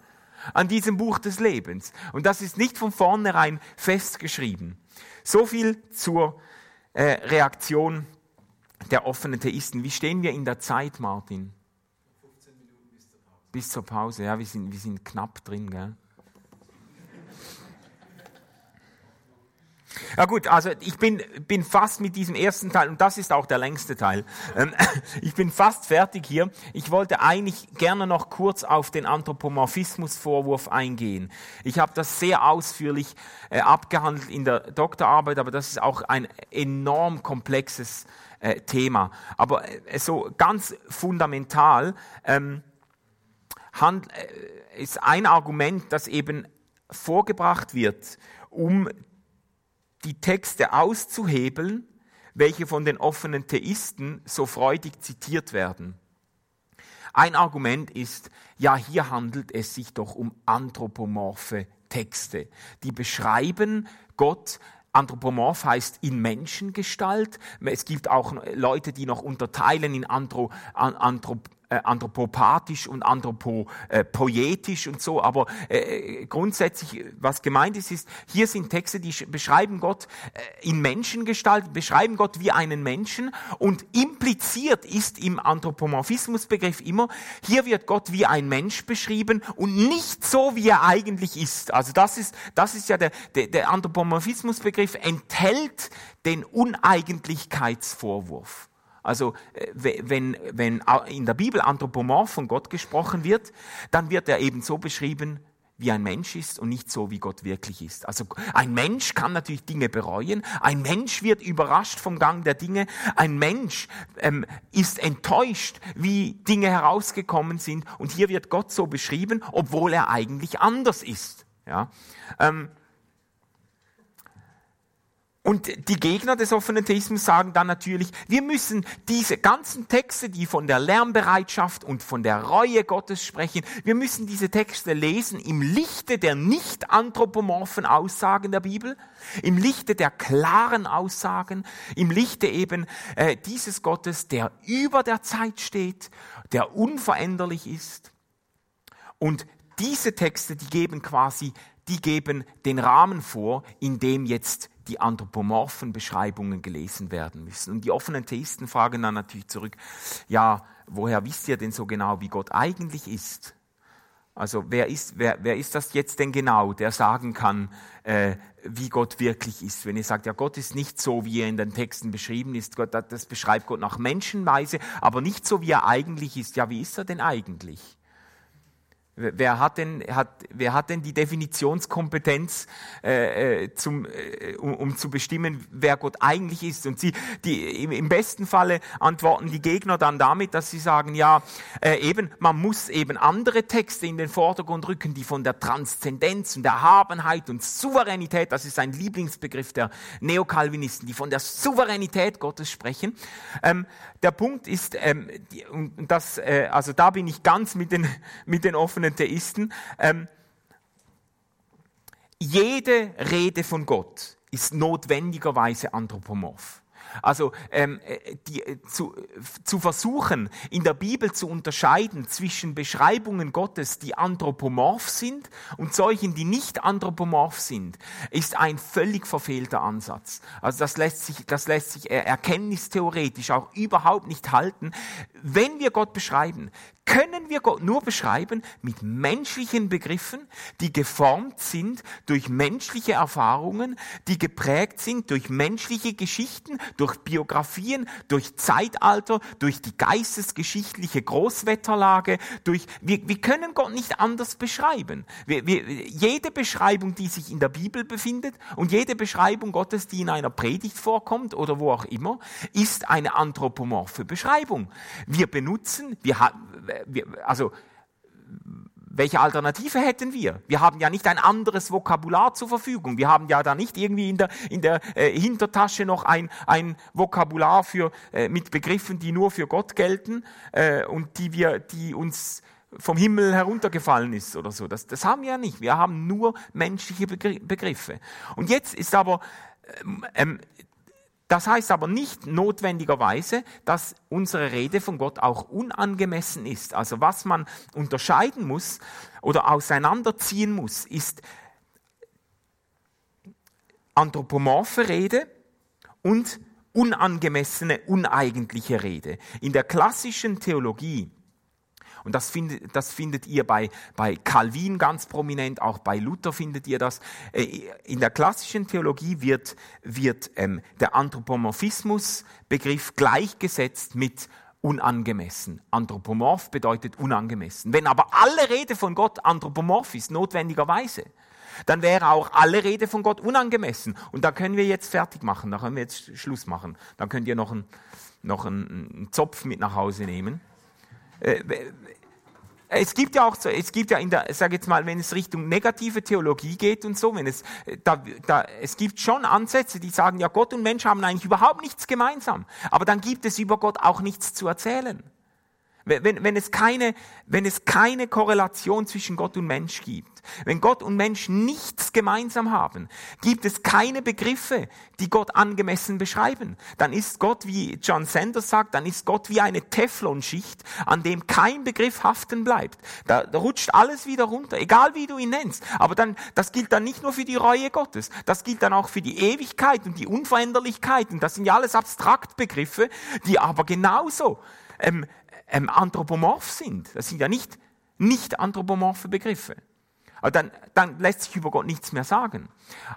an diesem Buch des Lebens. Und das ist nicht von vornherein festgeschrieben. So viel zur äh, Reaktion der offenen Theisten. Wie stehen wir in der Zeit, Martin? 15 Minuten bis zur Pause. Bis zur Pause, ja, wir sind, wir sind knapp drin, gell? Ja gut, also ich bin, bin fast mit diesem ersten Teil, und das ist auch der längste Teil, ähm, ich bin fast fertig hier. Ich wollte eigentlich gerne noch kurz auf den Anthropomorphismusvorwurf eingehen. Ich habe das sehr ausführlich äh, abgehandelt in der Doktorarbeit, aber das ist auch ein enorm komplexes äh, Thema. Aber äh, so ganz fundamental ähm, äh, ist ein Argument, das eben vorgebracht wird, um die Texte auszuhebeln, welche von den offenen Theisten so freudig zitiert werden. Ein Argument ist, ja, hier handelt es sich doch um anthropomorphe Texte, die beschreiben Gott Anthropomorph heißt in Menschengestalt. Es gibt auch Leute, die noch unterteilen in Anthro, Anthrop, äh, anthropopathisch und anthropoetisch und so, aber äh, grundsätzlich, was gemeint ist, ist, hier sind Texte, die beschreiben Gott äh, in Menschengestalt, beschreiben Gott wie einen Menschen und impliziert ist im Anthropomorphismusbegriff immer, hier wird Gott wie ein Mensch beschrieben und nicht so, wie er eigentlich ist. Also das ist, das ist ja der, der, der Anthropomorphismusbegriff enthält den Uneigentlichkeitsvorwurf. Also äh, wenn, wenn in der Bibel anthropomorph von Gott gesprochen wird, dann wird er eben so beschrieben, wie ein Mensch ist und nicht so, wie Gott wirklich ist. Also ein Mensch kann natürlich Dinge bereuen, ein Mensch wird überrascht vom Gang der Dinge, ein Mensch ähm, ist enttäuscht, wie Dinge herausgekommen sind und hier wird Gott so beschrieben, obwohl er eigentlich anders ist. Ja? Ähm, und die Gegner des offenen Theismus sagen dann natürlich, wir müssen diese ganzen Texte, die von der Lernbereitschaft und von der Reue Gottes sprechen, wir müssen diese Texte lesen im Lichte der nicht anthropomorphen Aussagen der Bibel, im Lichte der klaren Aussagen, im Lichte eben äh, dieses Gottes, der über der Zeit steht, der unveränderlich ist. Und diese Texte, die geben quasi, die geben den Rahmen vor, in dem jetzt die anthropomorphen Beschreibungen gelesen werden müssen. Und die offenen Theisten fragen dann natürlich zurück, ja, woher wisst ihr denn so genau, wie Gott eigentlich ist? Also wer ist, wer, wer ist das jetzt denn genau, der sagen kann, äh, wie Gott wirklich ist? Wenn ihr sagt, ja, Gott ist nicht so, wie er in den Texten beschrieben ist, Gott, das beschreibt Gott nach Menschenweise, aber nicht so, wie er eigentlich ist. Ja, wie ist er denn eigentlich? Wer hat denn, hat, wer hat denn die Definitionskompetenz, äh, äh, zum, äh, um, um, zu bestimmen, wer Gott eigentlich ist? Und sie, die, im, im, besten Falle antworten die Gegner dann damit, dass sie sagen, ja, äh, eben, man muss eben andere Texte in den Vordergrund rücken, die von der Transzendenz und Erhabenheit und Souveränität, das ist ein Lieblingsbegriff der Neokalvinisten, die von der Souveränität Gottes sprechen. Ähm, der Punkt ist, ähm, die, und das, äh, also da bin ich ganz mit den, mit den offenen Theisten. Ähm, jede Rede von Gott ist notwendigerweise anthropomorph. Also ähm, äh, die, äh, zu, zu versuchen, in der Bibel zu unterscheiden zwischen Beschreibungen Gottes, die anthropomorph sind und solchen, die nicht anthropomorph sind, ist ein völlig verfehlter Ansatz. Also das lässt sich, das lässt sich erkenntnistheoretisch auch überhaupt nicht halten. Wenn wir Gott beschreiben, können wir Gott nur beschreiben mit menschlichen Begriffen, die geformt sind durch menschliche Erfahrungen, die geprägt sind durch menschliche Geschichten, durch Biografien, durch Zeitalter, durch die geistesgeschichtliche Großwetterlage, durch, wir, wir können Gott nicht anders beschreiben. Wir, wir, jede Beschreibung, die sich in der Bibel befindet und jede Beschreibung Gottes, die in einer Predigt vorkommt oder wo auch immer, ist eine anthropomorphe Beschreibung. Wir benutzen, wir haben, also welche Alternative hätten wir? Wir haben ja nicht ein anderes Vokabular zur Verfügung. Wir haben ja da nicht irgendwie in der, in der äh, Hintertasche noch ein, ein Vokabular für, äh, mit Begriffen, die nur für Gott gelten äh, und die, wir, die uns vom Himmel heruntergefallen ist oder so. Das, das haben wir ja nicht. Wir haben nur menschliche Begriffe. Und jetzt ist aber ähm, ähm das heißt aber nicht notwendigerweise, dass unsere Rede von Gott auch unangemessen ist. Also was man unterscheiden muss oder auseinanderziehen muss, ist anthropomorphe Rede und unangemessene, uneigentliche Rede. In der klassischen Theologie und das findet, das findet ihr bei, bei Calvin ganz prominent, auch bei Luther findet ihr das. Äh, in der klassischen Theologie wird, wird ähm, der Anthropomorphismus-Begriff gleichgesetzt mit unangemessen. Anthropomorph bedeutet unangemessen. Wenn aber alle Rede von Gott anthropomorph ist, notwendigerweise, dann wäre auch alle Rede von Gott unangemessen. Und da können wir jetzt fertig machen, da können wir jetzt Schluss machen. Dann könnt ihr noch einen, noch einen, einen Zopf mit nach Hause nehmen. Äh, es gibt ja auch es gibt ja in der, sag jetzt mal, wenn es Richtung negative Theologie geht und so, wenn es, äh, da, da, es gibt schon Ansätze, die sagen, ja, Gott und Mensch haben eigentlich überhaupt nichts gemeinsam. Aber dann gibt es über Gott auch nichts zu erzählen. Wenn, wenn, es keine, wenn es keine Korrelation zwischen Gott und Mensch gibt, wenn Gott und Mensch nichts gemeinsam haben, gibt es keine Begriffe, die Gott angemessen beschreiben. Dann ist Gott, wie John Sanders sagt, dann ist Gott wie eine Teflonschicht, an dem kein Begriff haften bleibt. Da, da rutscht alles wieder runter, egal wie du ihn nennst. Aber dann, das gilt dann nicht nur für die Reue Gottes, das gilt dann auch für die Ewigkeit und die Unveränderlichkeit. Und das sind ja alles Abstraktbegriffe, die aber genauso ähm, ähm, anthropomorph sind. Das sind ja nicht, nicht anthropomorphe Begriffe. Aber dann, dann lässt sich über Gott nichts mehr sagen.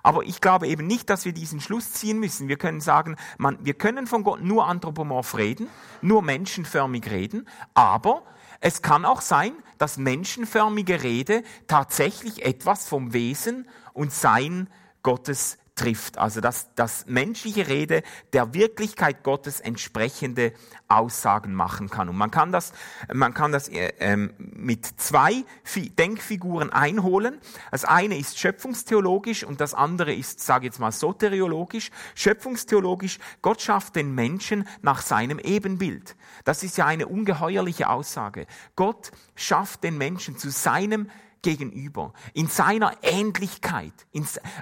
Aber ich glaube eben nicht, dass wir diesen Schluss ziehen müssen. Wir können sagen, man, wir können von Gott nur anthropomorph reden, nur menschenförmig reden, aber es kann auch sein, dass menschenförmige Rede tatsächlich etwas vom Wesen und Sein Gottes trifft. Also dass das menschliche Rede der Wirklichkeit Gottes entsprechende Aussagen machen kann. Und man kann das, man kann das äh, ähm, mit zwei Denkfiguren einholen. Das eine ist schöpfungstheologisch und das andere ist, sage jetzt mal, soteriologisch. Schöpfungstheologisch, Gott schafft den Menschen nach seinem Ebenbild. Das ist ja eine ungeheuerliche Aussage. Gott schafft den Menschen zu seinem gegenüber, in seiner Ähnlichkeit.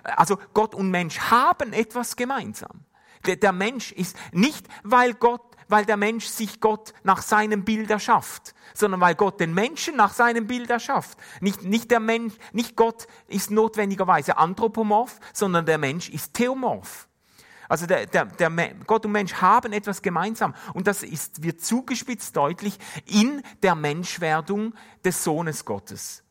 also Gott und Mensch haben etwas gemeinsam. Der, Mensch ist nicht, weil Gott weil der Mensch sich Gott nach seinem Bild erschafft, sondern weil Gott den Menschen nach seinem Bild erschafft. Nicht, nicht der Mensch, nicht Gott ist notwendigerweise anthropomorph, sondern der Mensch ist theomorph. Also der, der, der Gott und Mensch haben etwas gemeinsam und das ist, wird zugespitzt deutlich in der Menschwerdung des Sohnes Gottes.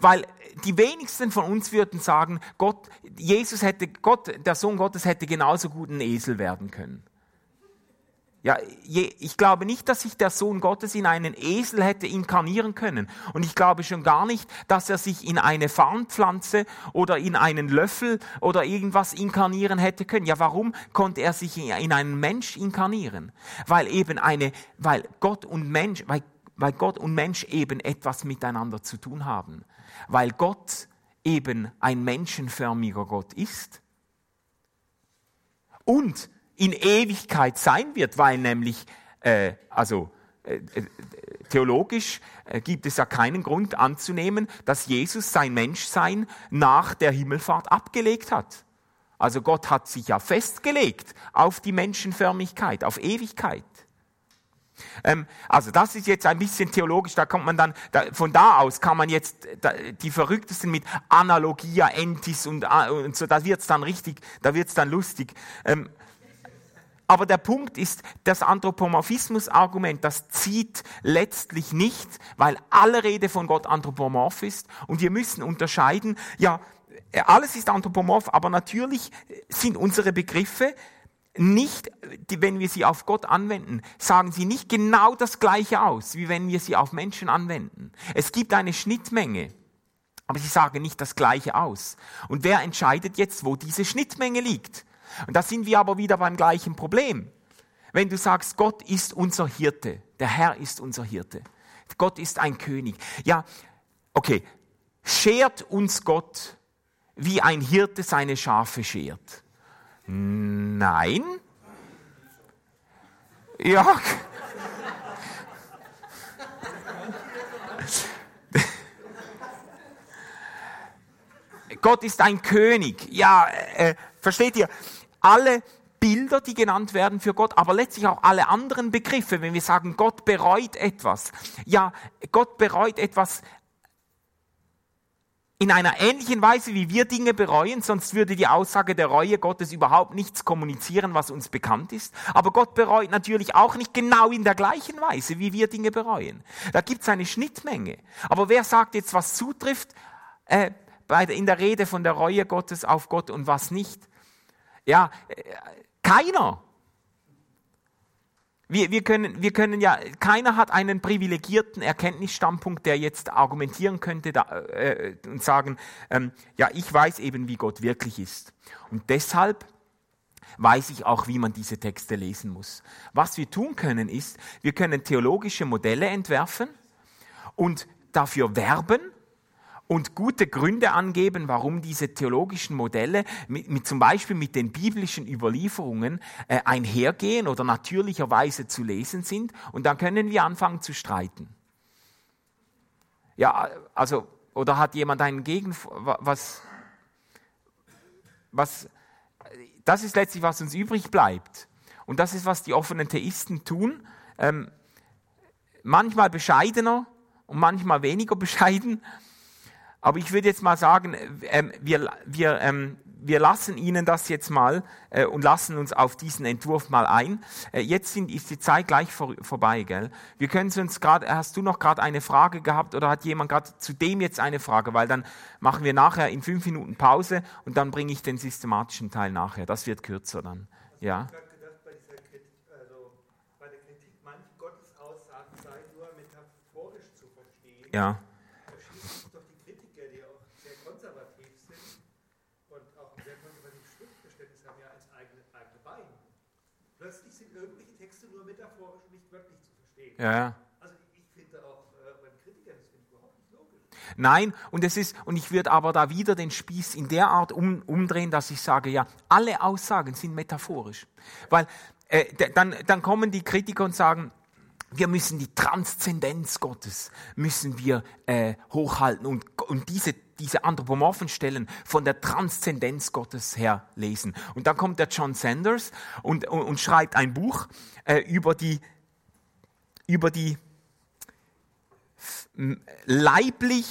Weil die wenigsten von uns würden sagen, Gott, Jesus hätte, Gott, der Sohn Gottes hätte genauso gut ein Esel werden können. Ja, ich glaube nicht, dass sich der Sohn Gottes in einen Esel hätte inkarnieren können. Und ich glaube schon gar nicht, dass er sich in eine Farnpflanze oder in einen Löffel oder irgendwas inkarnieren hätte können. Ja, warum konnte er sich in einen Mensch inkarnieren? Weil eben eine, weil Gott und Mensch, weil, weil Gott und Mensch eben etwas miteinander zu tun haben weil Gott eben ein menschenförmiger Gott ist und in Ewigkeit sein wird, weil nämlich, äh, also äh, äh theologisch äh, gibt es ja keinen Grund anzunehmen, dass Jesus sein Menschsein nach der Himmelfahrt abgelegt hat. Also Gott hat sich ja festgelegt auf die Menschenförmigkeit, auf Ewigkeit. Ähm, also das ist jetzt ein bisschen theologisch, da kommt man dann, da, von da aus kann man jetzt da, die Verrücktesten mit Analogia, Entis und, äh, und so, da wird's dann richtig, da wird's dann lustig. Ähm, aber der Punkt ist, das Anthropomorphismus-Argument, das zieht letztlich nicht, weil alle Rede von Gott anthropomorph ist und wir müssen unterscheiden, ja, alles ist anthropomorph, aber natürlich sind unsere Begriffe nicht, wenn wir sie auf Gott anwenden, sagen sie nicht genau das Gleiche aus, wie wenn wir sie auf Menschen anwenden. Es gibt eine Schnittmenge, aber sie sagen nicht das Gleiche aus. Und wer entscheidet jetzt, wo diese Schnittmenge liegt? Und da sind wir aber wieder beim gleichen Problem. Wenn du sagst, Gott ist unser Hirte, der Herr ist unser Hirte, Gott ist ein König. Ja, okay, schert uns Gott, wie ein Hirte seine Schafe schert. Nein. Ja. Gott ist ein König. Ja, äh, versteht ihr? Alle Bilder, die genannt werden für Gott, aber letztlich auch alle anderen Begriffe, wenn wir sagen, Gott bereut etwas. Ja, Gott bereut etwas in einer ähnlichen Weise, wie wir Dinge bereuen, sonst würde die Aussage der Reue Gottes überhaupt nichts kommunizieren, was uns bekannt ist. Aber Gott bereut natürlich auch nicht genau in der gleichen Weise, wie wir Dinge bereuen. Da gibt es eine Schnittmenge. Aber wer sagt jetzt, was zutrifft äh, bei, in der Rede von der Reue Gottes auf Gott und was nicht? Ja, äh, keiner. Wir, wir, können, wir können ja, keiner hat einen privilegierten Erkenntnisstandpunkt, der jetzt argumentieren könnte da, äh, und sagen, ähm, ja, ich weiß eben, wie Gott wirklich ist. Und deshalb weiß ich auch, wie man diese Texte lesen muss. Was wir tun können, ist, wir können theologische Modelle entwerfen und dafür werben, und gute Gründe angeben, warum diese theologischen Modelle mit, mit zum Beispiel mit den biblischen Überlieferungen äh, einhergehen oder natürlicherweise zu lesen sind. Und dann können wir anfangen zu streiten. Ja, also, oder hat jemand einen Gegen, was, was, das ist letztlich, was uns übrig bleibt. Und das ist, was die offenen Theisten tun. Ähm, manchmal bescheidener und manchmal weniger bescheiden. Aber ich würde jetzt mal sagen, ähm, wir, wir, ähm, wir lassen Ihnen das jetzt mal äh, und lassen uns auf diesen Entwurf mal ein. Äh, jetzt sind, ist die Zeit gleich vor, vorbei, gell? Wir können uns gerade, hast du noch gerade eine Frage gehabt oder hat jemand gerade zu dem jetzt eine Frage? Weil dann machen wir nachher in fünf Minuten Pause und dann bringe ich den systematischen Teil nachher. Das wird kürzer dann. Ja. Ja. Da schießen sich doch die Kritiker, die auch sehr konservativ sind und auch ein sehr konservatives Schriftverständnis haben, ja als eigene, eigene Bein. Plötzlich sind irgendwelche Texte nur metaphorisch und nicht wörtlich zu verstehen. Ja, ja. Also ich finde auch äh, bei den Kritikern, das finde ich überhaupt nicht logisch. Nein, und es ist, und ich würde aber da wieder den Spieß in der Art um, umdrehen, dass ich sage, ja, alle Aussagen sind metaphorisch. Weil äh, dann, dann kommen die Kritiker und sagen, wir müssen die Transzendenz Gottes müssen wir äh, hochhalten und, und diese, diese anthropomorphen Stellen von der Transzendenz Gottes her lesen. Und dann kommt der John Sanders und, und, und schreibt ein Buch äh, über die, über die leiblich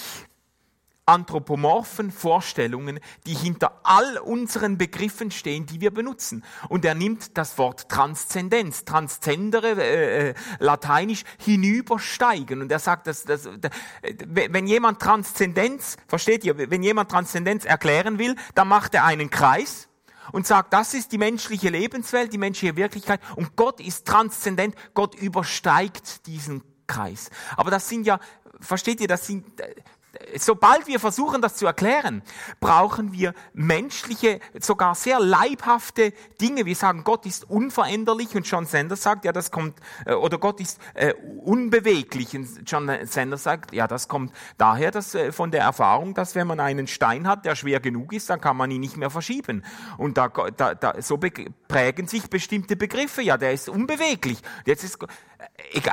anthropomorphen Vorstellungen, die hinter all unseren Begriffen stehen, die wir benutzen. Und er nimmt das Wort Transzendenz, transzendere, äh, äh, lateinisch, hinübersteigen. Und er sagt, dass, dass, wenn jemand Transzendenz, versteht ihr, wenn jemand Transzendenz erklären will, dann macht er einen Kreis und sagt, das ist die menschliche Lebenswelt, die menschliche Wirklichkeit und Gott ist transzendent, Gott übersteigt diesen Kreis. Aber das sind ja, versteht ihr, das sind, äh, sobald wir versuchen, das zu erklären, brauchen wir menschliche, sogar sehr leibhafte Dinge. Wir sagen, Gott ist unveränderlich und John Sanders sagt, ja, das kommt, äh, oder Gott ist äh, unbeweglich. Und John Sanders sagt, ja, das kommt daher, dass äh, von der Erfahrung, dass wenn man einen Stein hat, der schwer genug ist, dann kann man ihn nicht mehr verschieben. Und da, da, da so prägen sich bestimmte Begriffe. Ja, der ist unbeweglich. Jetzt ist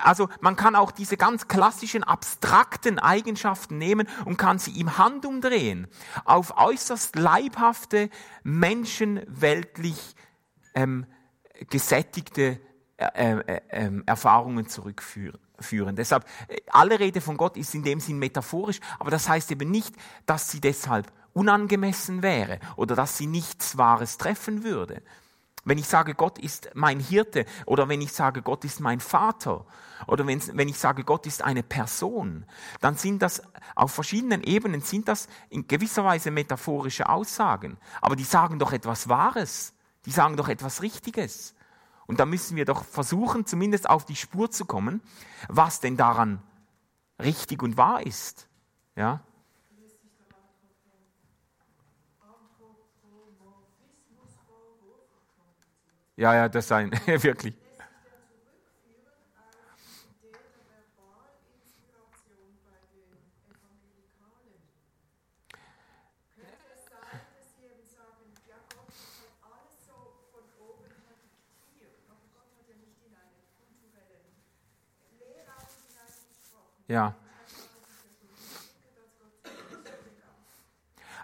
Also man kann auch diese ganz klassischen abstrakten Eigenschaften nehmen und kann sie im Handumdrehen auf äußerst leibhafte, menschenweltlich ähm, gesättigte äh, äh, äh, Erfahrungen zurückführen. Führen. Deshalb, äh, alle Rede von Gott ist in dem Sinn metaphorisch, aber das heißt eben nicht, dass sie deshalb unangemessen wäre oder dass sie nichts Wahres treffen würde. Wenn ich sage, Gott ist mein Hirte oder wenn ich sage, Gott ist mein Vater oder wenn, ich sage, Gott ist eine Person, dann sind das auf verschiedenen Ebenen sind das in gewisser Weise metaphorische Aussagen. Aber die sagen doch etwas Wahres. Die sagen doch etwas Richtiges. Und da müssen wir doch versuchen, zumindest auf die Spur zu kommen, was denn daran richtig und wahr ist. Ja? Ja, ja, das sein, wirklich. Ja.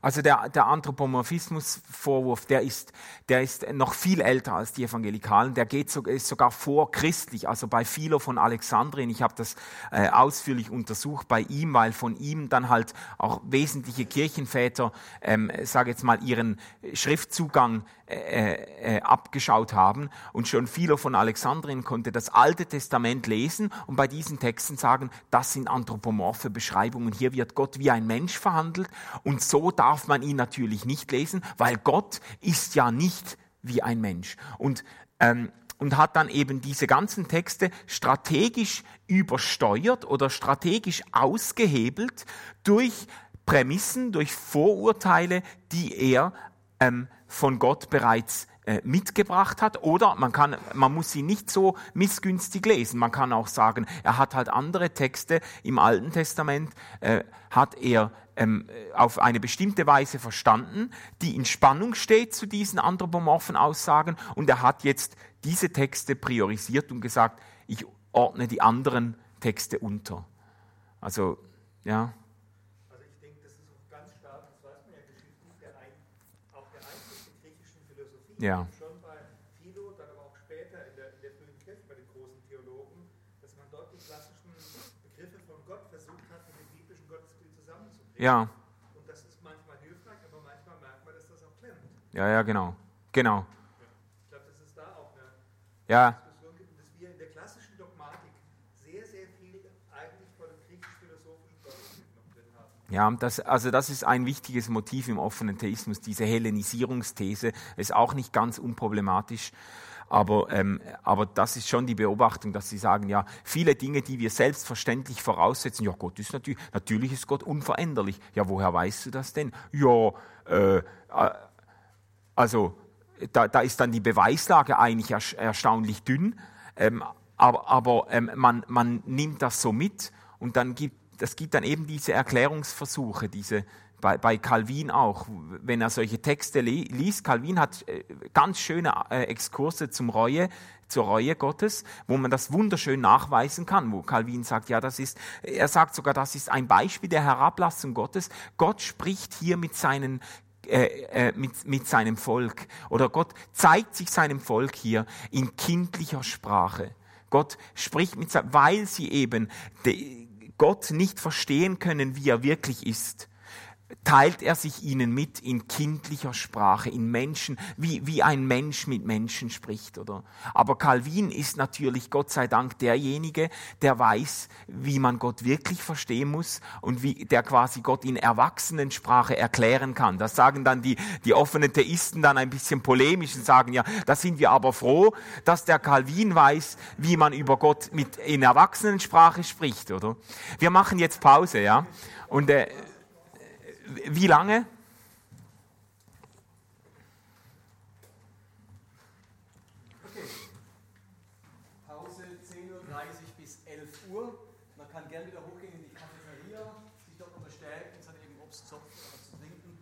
Also der, der Anthropomorphismus-Vorwurf, der ist, der ist noch viel älter als die Evangelikalen. Der geht so, ist sogar vorchristlich. Also bei Philo von Alexandrien, ich habe das äh, ausführlich untersucht bei ihm, weil von ihm dann halt auch wesentliche Kirchenväter, ähm, sage jetzt mal, ihren Schriftzugang äh, äh, abgeschaut haben. Und schon Philo von Alexandrien konnte das Alte Testament lesen und bei diesen Texten sagen, das sind anthropomorphe Beschreibungen. Hier wird Gott wie ein Mensch verhandelt und so darf man ihn natürlich nicht lesen, weil Gott ist ja nicht wie ein Mensch. Und ähm, und hat dann eben diese ganzen Texte strategisch übersteuert oder strategisch ausgehebelt durch Prämissen, durch Vorurteile, die er ähm, von Gott bereits äh, mitgebracht hat. Oder man kann, man muss sie nicht so missgünstig lesen. Man kann auch sagen, er hat halt andere Texte im Alten Testament, äh, hat er ähm, auf eine bestimmte Weise verstanden, die in Spannung steht zu diesen anthropomorphen Aussagen. Und er hat jetzt diese Texte priorisiert und gesagt, ich ordne die anderen Texte unter. Also, ja. Also ich denke, das ist auch ganz stark, das weiß man ja geschichtlich, der ein, auch der Einfluss der griechischen Philosophie. Ja. Schon bei Philo, dann aber auch später in der, in der frühen Kirche bei den großen Theologen, dass man dort die klassischen Begriffe von Gott versucht hat, mit dem biblischen Gottesbild zusammenzubringen. Ja, Und das ist manchmal hilfreich, aber manchmal merkt man, dass das auch klemmt. ja, ja, genau. Genau. Ich glaube, dass es da auch eine Ja, Diskussion gibt dass wir in der klassischen Dogmatik sehr, sehr viel eigentlich von dem griechisch-philosophischen Gottesbild noch drin haben. Ja, das, also das ist ein wichtiges Motiv im offenen Theismus, diese Hellenisierungsthese, ist auch nicht ganz unproblematisch. Aber, ähm, aber das ist schon die Beobachtung, dass sie sagen, ja, viele Dinge, die wir selbstverständlich voraussetzen, ja, Gott ist natürlich, natürlich ist Gott unveränderlich. Ja, woher weißt du das denn? Ja, äh, äh also da, da ist dann die Beweislage eigentlich erstaunlich dünn, ähm, aber, aber ähm, man, man nimmt das so mit und dann gibt das gibt dann eben diese Erklärungsversuche, diese bei, bei Calvin auch, wenn er solche Texte liest. Calvin hat äh, ganz schöne äh, Exkurse zum Reue, zur Reue Gottes, wo man das wunderschön nachweisen kann, wo Calvin sagt, ja, das ist, er sagt sogar, das ist ein Beispiel der Herablassung Gottes. Gott spricht hier mit seinen äh, äh, mit, mit seinem Volk. Oder Gott zeigt sich seinem Volk hier in kindlicher Sprache. Gott spricht mit, weil sie eben Gott nicht verstehen können, wie er wirklich ist teilt er sich ihnen mit in kindlicher Sprache, in Menschen, wie, wie ein Mensch mit Menschen spricht, oder? Aber Calvin ist natürlich Gott sei Dank derjenige, der weiß, wie man Gott wirklich verstehen muss und wie, der quasi Gott in Erwachsenensprache erklären kann. Das sagen dann die, die offenen Theisten dann ein bisschen polemisch und sagen, ja, da sind wir aber froh, dass der Calvin weiß, wie man über Gott mit, in Erwachsenensprache spricht, oder? Wir machen jetzt Pause, ja? Und, äh, wie lange?